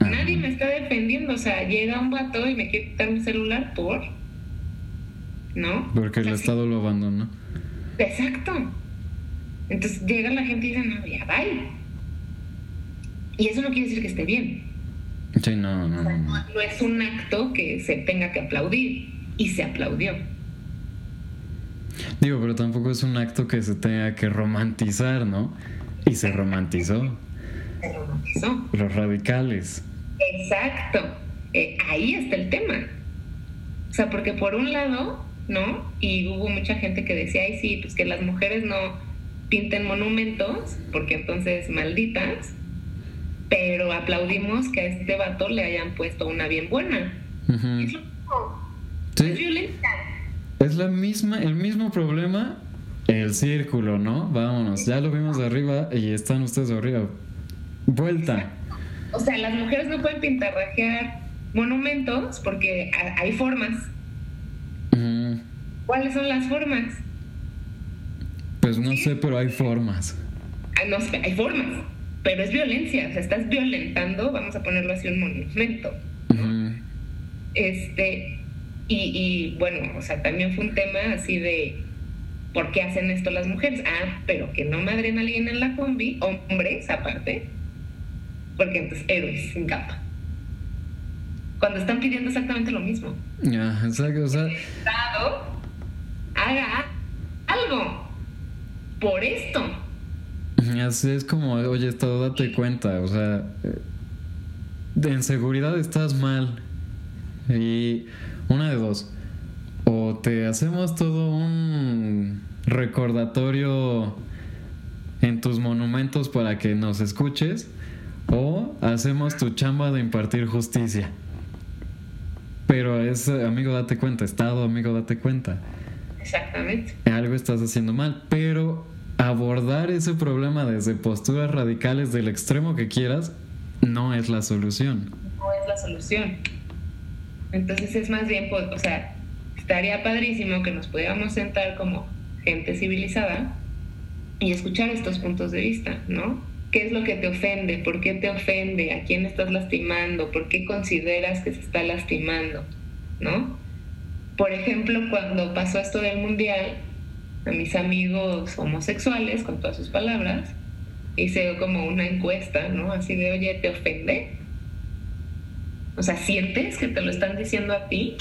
Nadie me está defendiendo. O sea, llega un vato y me quiere quitar mi celular por. ¿No? Porque el Estado lo abandonó. Exacto. Entonces llega la gente y dice, no, ya, bye. Y eso no quiere decir que esté bien. Sí, no, no, no. No es un acto que se tenga que aplaudir. Y se aplaudió. Digo, pero tampoco es un acto que se tenga que romantizar, ¿no? Y se romantizó. Se romantizó. Los radicales. Exacto. Eh, ahí está el tema. O sea, porque por un lado, ¿no? Y hubo mucha gente que decía, ay, sí, pues que las mujeres no pinten monumentos, porque entonces malditas, pero aplaudimos que a este vato le hayan puesto una bien buena. Es lo mismo. Es violencia. Es la misma, el mismo problema, el círculo, ¿no? Vámonos, ya lo vimos de arriba y están ustedes arriba. Vuelta. O sea, las mujeres no pueden pintarrajear monumentos porque hay formas. ¿Cuáles son las formas? Pues no sé, pero hay formas. Ah, no, hay formas, pero es violencia. O sea, estás violentando, vamos a ponerlo así, un monumento. Este, y, y bueno, o sea, también fue un tema así de ¿por qué hacen esto las mujeres? Ah, pero que no madren a alguien en la combi, hombres aparte, porque entonces héroes sin capa. Cuando están pidiendo exactamente lo mismo. Ya, exacto, o sea. El Estado haga algo por esto. Así es como, oye, Estado, date cuenta, o sea, de inseguridad estás mal. Y una de dos. O te hacemos todo un recordatorio en tus monumentos para que nos escuches. O hacemos tu chamba de impartir justicia. Pero es, amigo, date cuenta. Estado, amigo, date cuenta. Exactamente. Algo estás haciendo mal. Pero abordar ese problema desde posturas radicales del extremo que quieras no es la solución. No es la solución. Entonces es más bien, pues, o sea, estaría padrísimo que nos pudiéramos sentar como gente civilizada y escuchar estos puntos de vista, ¿no? ¿Qué es lo que te ofende? ¿Por qué te ofende? ¿A quién estás lastimando? ¿Por qué consideras que se está lastimando? ¿No? Por ejemplo, cuando pasó esto del mundial, a mis amigos homosexuales, con todas sus palabras, hice como una encuesta, ¿no? Así de, oye, ¿te ofende? O sea, ¿sientes que te lo están diciendo a ti?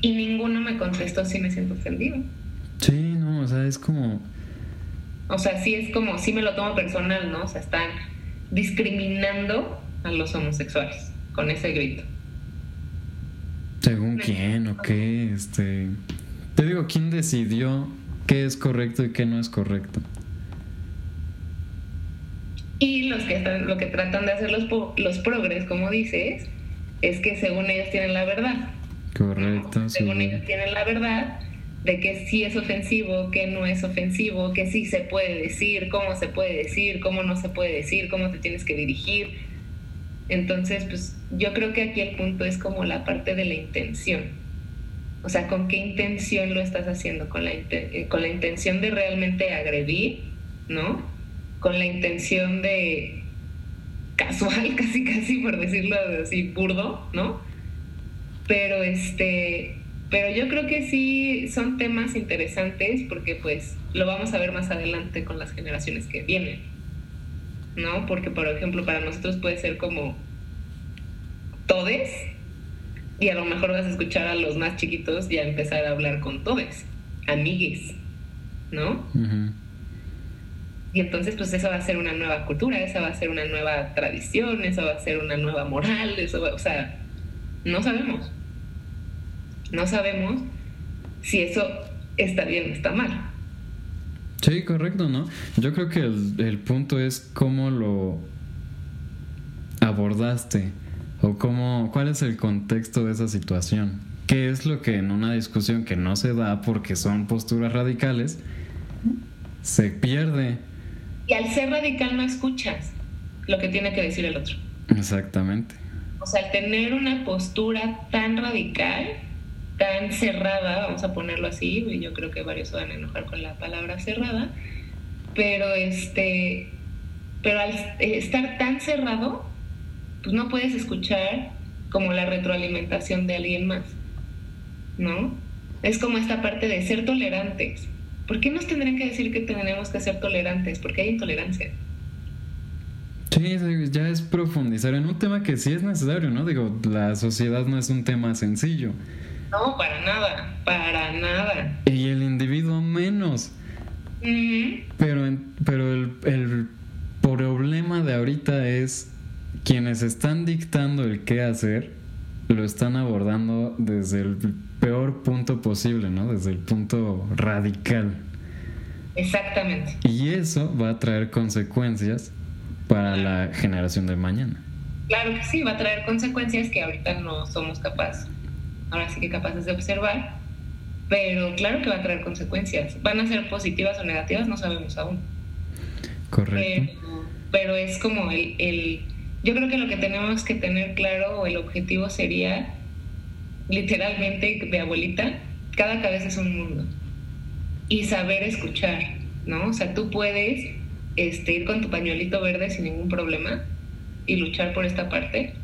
Y ninguno me contestó si me siento ofendido. Sí, no, o sea, es como... O sea, sí es como, sí me lo tomo personal, ¿no? O sea, están discriminando a los homosexuales con ese grito. ¿Según quién o qué? Este... Te digo, ¿quién decidió qué es correcto y qué no es correcto? Y los que están, lo que tratan de hacer los, los progres, como dices, es que según ellos tienen la verdad. Correcto. Según ellos tienen la verdad de que sí es ofensivo, que no es ofensivo, que sí se puede decir, cómo se puede decir, cómo no se puede decir, cómo te tienes que dirigir. Entonces, pues yo creo que aquí el punto es como la parte de la intención. O sea, ¿con qué intención lo estás haciendo? ¿Con la, con la intención de realmente agredir? ¿No? Con la intención de casual, casi casi por decirlo así burdo, ¿no? Pero este, pero yo creo que sí son temas interesantes porque pues lo vamos a ver más adelante con las generaciones que vienen. ¿No? Porque por ejemplo, para nosotros puede ser como todes y a lo mejor vas a escuchar a los más chiquitos ya empezar a hablar con todes, amigues, ¿no? Y entonces, pues eso va a ser una nueva cultura, esa va a ser una nueva tradición, eso va a ser una nueva moral, eso o sea, no sabemos. No sabemos si eso está bien o está mal. Sí, correcto, ¿no? Yo creo que el, el punto es cómo lo abordaste o cómo, cuál es el contexto de esa situación. ¿Qué es lo que en una discusión que no se da porque son posturas radicales se pierde? Y al ser radical no escuchas lo que tiene que decir el otro. Exactamente. O sea, al tener una postura tan radical, tan cerrada, vamos a ponerlo así, y yo creo que varios se van a enojar con la palabra cerrada, pero este, pero al estar tan cerrado, pues no puedes escuchar como la retroalimentación de alguien más, ¿no? Es como esta parte de ser tolerantes. ¿Por qué nos tendrían que decir que tenemos que ser tolerantes? Porque hay intolerancia. Sí, ya es profundizar en un tema que sí es necesario, ¿no? Digo, la sociedad no es un tema sencillo. No, para nada, para nada. Y el individuo menos. Pero, pero el, el problema de ahorita es quienes están dictando el qué hacer, lo están abordando desde el peor punto posible, ¿no? Desde el punto radical. Exactamente. Y eso va a traer consecuencias para la generación de mañana. Claro que sí, va a traer consecuencias que ahorita no somos capaces, ahora sí que capaces de observar, pero claro que va a traer consecuencias. ¿Van a ser positivas o negativas? No sabemos aún. Correcto. Pero, es como el, el, Yo creo que lo que tenemos que tener claro o el objetivo sería, literalmente, de abuelita, cada cabeza es un mundo. Y saber escuchar, ¿no? O sea, tú puedes este, ir con tu pañuelito verde sin ningún problema y luchar por esta parte,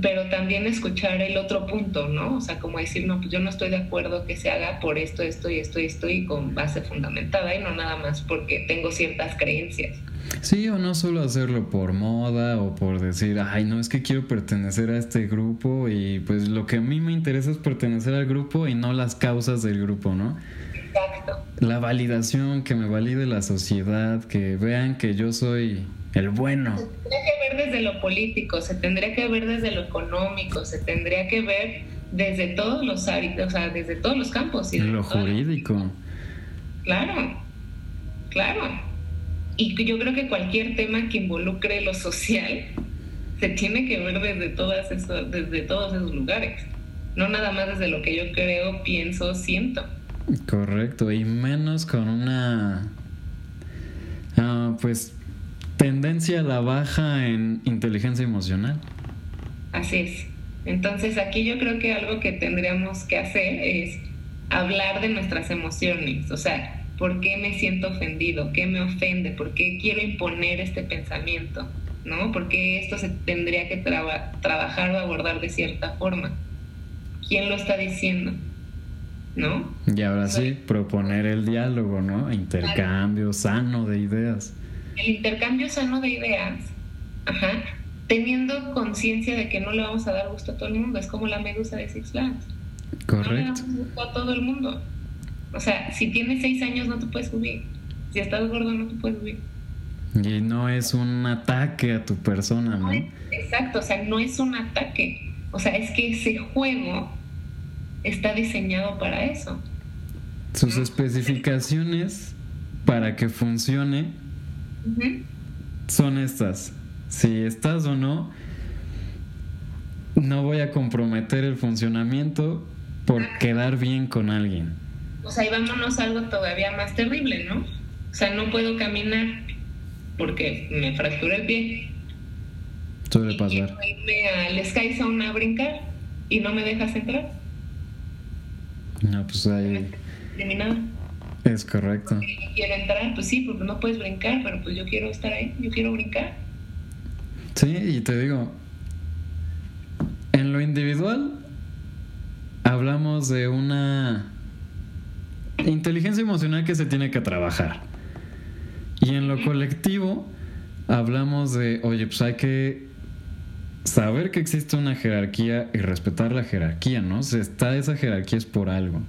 pero también escuchar el otro punto, ¿no? O sea, como decir, no, pues yo no estoy de acuerdo que se haga por esto, esto y esto y esto y con base fundamentada y no nada más porque tengo ciertas creencias. Sí, o no solo hacerlo por moda o por decir, ay, no es que quiero pertenecer a este grupo y pues lo que a mí me interesa es pertenecer al grupo y no las causas del grupo, ¿no? Exacto. La validación, que me valide la sociedad, que vean que yo soy el bueno desde lo político, se tendría que ver desde lo económico, se tendría que ver desde todos los áreas, o sea, desde todos los campos. Y lo jurídico. Claro, claro. Y yo creo que cualquier tema que involucre lo social se tiene que ver desde todas eso, desde todos esos lugares. No nada más desde lo que yo creo, pienso, siento. Correcto, y menos con una ah, pues tendencia a la baja en inteligencia emocional. Así es. Entonces aquí yo creo que algo que tendríamos que hacer es hablar de nuestras emociones, o sea, ¿por qué me siento ofendido? ¿Qué me ofende? ¿Por qué quiero imponer este pensamiento? ¿No? ¿Por qué esto se tendría que trabajar o abordar de cierta forma? ¿Quién lo está diciendo? ¿No? Y ahora sí, proponer el diálogo, ¿no? Intercambio sano de ideas el intercambio sano de ideas, teniendo conciencia de que no le vamos a dar gusto a todo el mundo, es como la medusa de Six Flags. Correcto. No le damos gusto a todo el mundo. O sea, si tienes seis años no te puedes subir. Si estás gordo no te puedes subir. Y no es un ataque a tu persona, ¿no? exacto, o sea, no es un ataque. O sea, es que ese juego está diseñado para eso. Sus especificaciones para que funcione son estas. Si estás o no, no voy a comprometer el funcionamiento por quedar bien con alguien. O sea, y vámonos a algo todavía más terrible, ¿no? O sea, no puedo caminar porque me fracturé el pie. Suele pasar. Y irme al Sky Zone a brincar y no me dejas entrar. No, pues ahí. Eliminado. Es correcto. quiero entrar, pues sí, porque no puedes brincar, pero pues yo quiero estar ahí, yo quiero brincar. Sí, y te digo, en lo individual hablamos de una inteligencia emocional que se tiene que trabajar. Y en lo colectivo hablamos de, oye, pues hay que saber que existe una jerarquía y respetar la jerarquía, ¿no? Si está esa jerarquía es por algo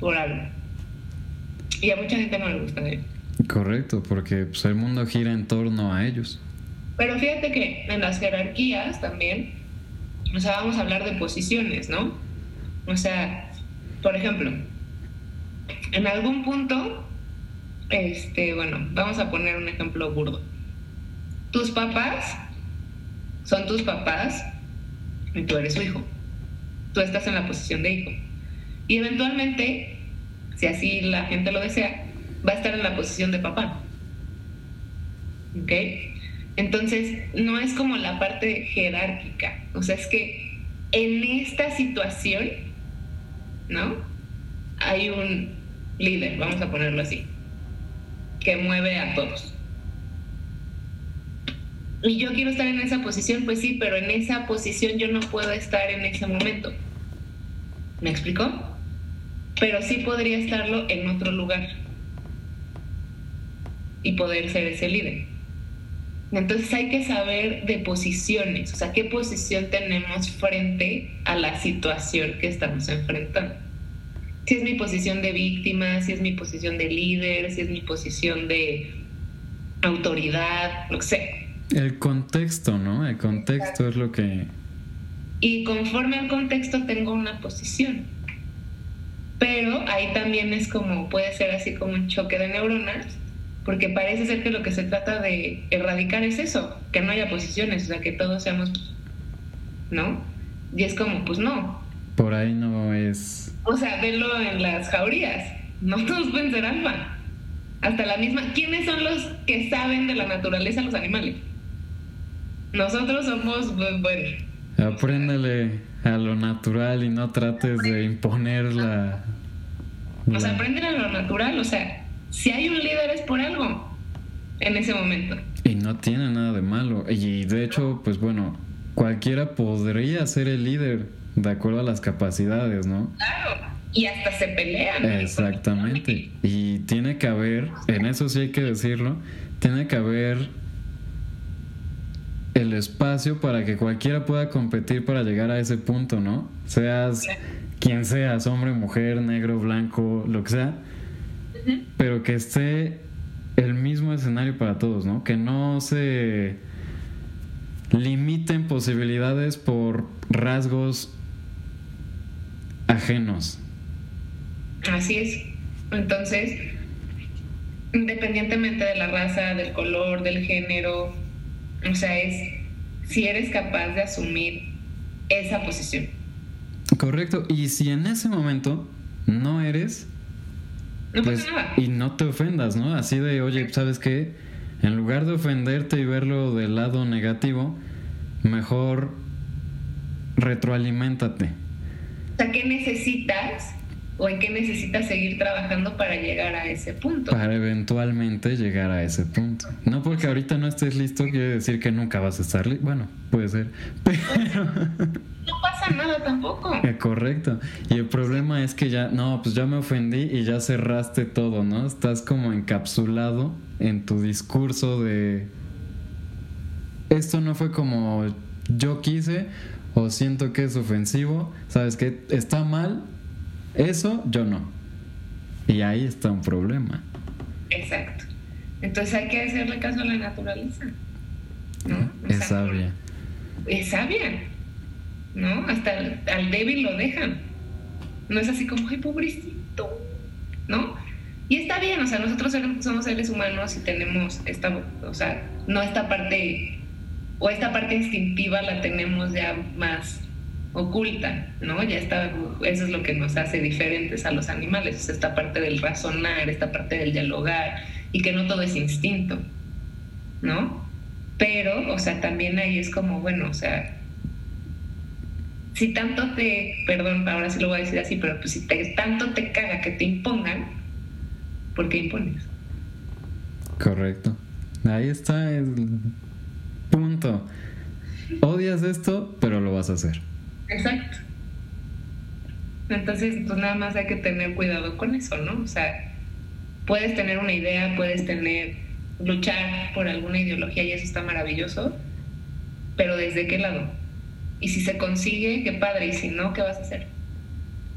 por algo. Y a mucha gente no le gusta ellos. Correcto, porque pues, el mundo gira en torno a ellos. Pero fíjate que en las jerarquías también, o sea, vamos a hablar de posiciones, ¿no? O sea, por ejemplo, en algún punto, este, bueno, vamos a poner un ejemplo burdo. Tus papás son tus papás y tú eres su hijo. Tú estás en la posición de hijo. Y eventualmente, si así la gente lo desea, va a estar en la posición de papá. ¿Ok? Entonces, no es como la parte jerárquica. O sea, es que en esta situación, ¿no? Hay un líder, vamos a ponerlo así, que mueve a todos. Y yo quiero estar en esa posición, pues sí, pero en esa posición yo no puedo estar en ese momento. ¿Me explicó? Pero sí podría estarlo en otro lugar y poder ser ese líder. Entonces hay que saber de posiciones, o sea, qué posición tenemos frente a la situación que estamos enfrentando. Si es mi posición de víctima, si es mi posición de líder, si es mi posición de autoridad, lo que sea. El contexto, ¿no? El contexto es lo que... Y conforme al contexto tengo una posición. Pero ahí también es como, puede ser así como un choque de neuronas, porque parece ser que lo que se trata de erradicar es eso, que no haya posiciones, o sea, que todos seamos, ¿no? Y es como, pues no. Por ahí no es... O sea, velo en las jaurías, no todos pueden ser alfa. Hasta la misma, ¿quiénes son los que saben de la naturaleza los animales? Nosotros somos, bueno... Apréndele a lo natural y no trates de imponer la... O sea, apréndele a lo natural, o sea, si hay un líder es por algo en ese momento. Y no tiene nada de malo. Y de hecho, pues bueno, cualquiera podría ser el líder de acuerdo a las capacidades, ¿no? Claro. Y hasta se pelean. Exactamente. Y tiene que haber, en eso sí hay que decirlo, tiene que haber el espacio para que cualquiera pueda competir para llegar a ese punto, ¿no? Seas quien seas, hombre, mujer, negro, blanco, lo que sea, pero que esté el mismo escenario para todos, ¿no? Que no se limiten posibilidades por rasgos ajenos. Así es. Entonces, independientemente de la raza, del color, del género, o sea, es si eres capaz de asumir esa posición. Correcto. Y si en ese momento no eres, pues, y no te ofendas, ¿no? Así de, oye, ¿sabes qué? En lugar de ofenderte y verlo del lado negativo, mejor retroaliméntate. O sea, ¿qué necesitas o en qué necesitas seguir trabajando para llegar a ese punto. Para eventualmente llegar a ese punto. No porque ahorita no estés listo quiere decir que nunca vas a estar listo. Bueno, puede ser. Pero... Nada tampoco. Eh, correcto. Y el problema es que ya, no, pues ya me ofendí y ya cerraste todo, ¿no? Estás como encapsulado en tu discurso de... Esto no fue como yo quise o siento que es ofensivo. ¿Sabes qué? Está mal, eso yo no. Y ahí está un problema. Exacto. Entonces hay que hacerle caso a la naturaleza. ¿no? es sabia. Es sabia. ¿No? Hasta al débil lo dejan. No es así como, ay, pobrecito. ¿No? Y está bien, o sea, nosotros somos seres humanos y tenemos esta, o sea, no esta parte, o esta parte instintiva la tenemos ya más oculta, ¿no? Ya está, eso es lo que nos hace diferentes a los animales, es esta parte del razonar, esta parte del dialogar, y que no todo es instinto, ¿no? Pero, o sea, también ahí es como, bueno, o sea, si tanto te, perdón, ahora sí lo voy a decir así, pero pues si te, tanto te caga que te impongan, ¿por qué impones? Correcto. Ahí está el punto. Odias esto, pero lo vas a hacer. Exacto. Entonces, pues nada más hay que tener cuidado con eso, ¿no? O sea, puedes tener una idea, puedes tener, luchar por alguna ideología y eso está maravilloso, pero ¿desde qué lado? Y si se consigue, qué padre, y si no, ¿qué vas a hacer?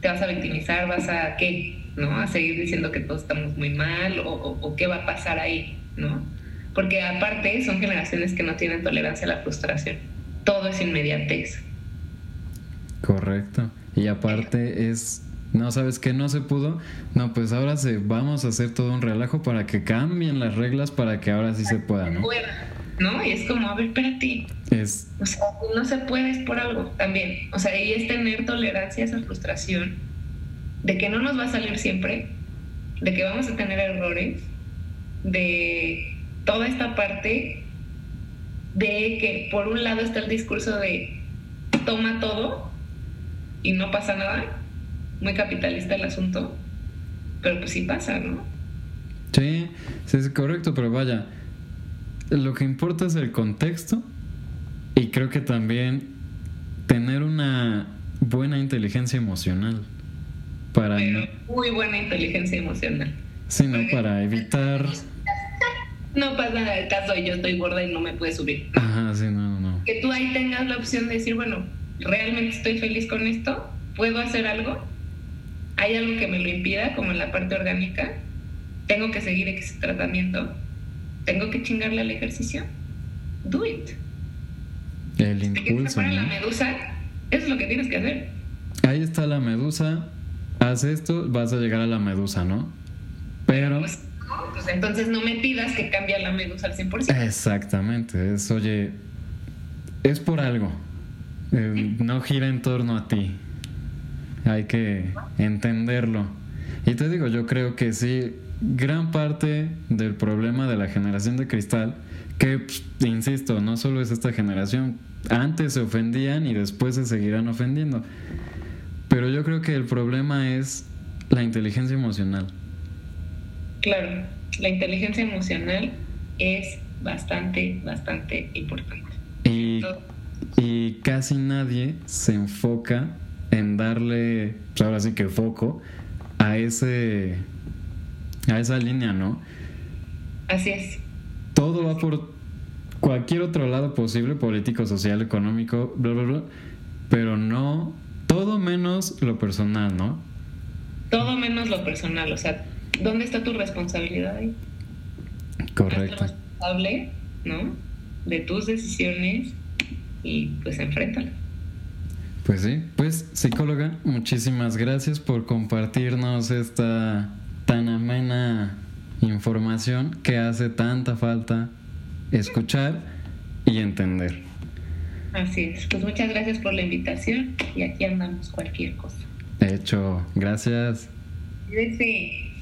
¿Te vas a victimizar? ¿Vas a qué? ¿No? A seguir diciendo que todos estamos muy mal o, o qué va a pasar ahí, ¿no? Porque aparte son generaciones que no tienen tolerancia a la frustración. Todo es inmediatez. Correcto. Y aparte es, no sabes que no se pudo, no, pues ahora se, vamos a hacer todo un relajo para que cambien las reglas para que ahora sí se pueda, ¿no? ¿No? Y es como, a ver, espérate. Es... O sea, no se puede es por algo también. O sea, y es tener tolerancia a esa frustración de que no nos va a salir siempre, de que vamos a tener errores, de toda esta parte de que por un lado está el discurso de toma todo y no pasa nada. Muy capitalista el asunto, pero pues sí pasa, ¿no? Sí, sí, es correcto, pero vaya, lo que importa es el contexto y creo que también tener una buena inteligencia emocional para muy buena inteligencia emocional. Sí, no, para evitar no pasa el caso yo estoy gorda y no me puede subir. Ajá, sí, no, no. Que tú ahí tengas la opción de decir, bueno, ¿realmente estoy feliz con esto? ¿Puedo hacer algo? ¿Hay algo que me lo impida, como en la parte orgánica? ¿Tengo que seguir ese tratamiento? ¿Tengo que chingarle al ejercicio? Do it. El impulso. ¿no? la medusa, eso es lo que tienes que hacer. Ahí está la medusa, haz esto, vas a llegar a la medusa, ¿no? Pero... Pues, pues entonces no me pidas que cambie la medusa al 100%. Exactamente, es, oye, es por algo. Eh, no gira en torno a ti. Hay que entenderlo. Y te digo, yo creo que sí, gran parte del problema de la generación de cristal, que, pues, insisto, no solo es esta generación, antes se ofendían y después se seguirán ofendiendo. Pero yo creo que el problema es la inteligencia emocional. Claro, la inteligencia emocional es bastante, bastante importante. Y, y casi nadie se enfoca en darle, pues ahora sí que foco, a ese a esa línea, ¿no? Así es. Todo va por cualquier otro lado posible, político, social, económico, bla, bla, bla, pero no, todo menos lo personal, ¿no? Todo menos lo personal, o sea, ¿dónde está tu responsabilidad ahí? Correcto. responsable, ¿no? De tus decisiones y pues enfréntala. Pues sí, pues psicóloga, muchísimas gracias por compartirnos esta tan amena información que hace tanta falta escuchar y entender. Así es, pues muchas gracias por la invitación y aquí andamos cualquier cosa. De hecho, gracias. Sí.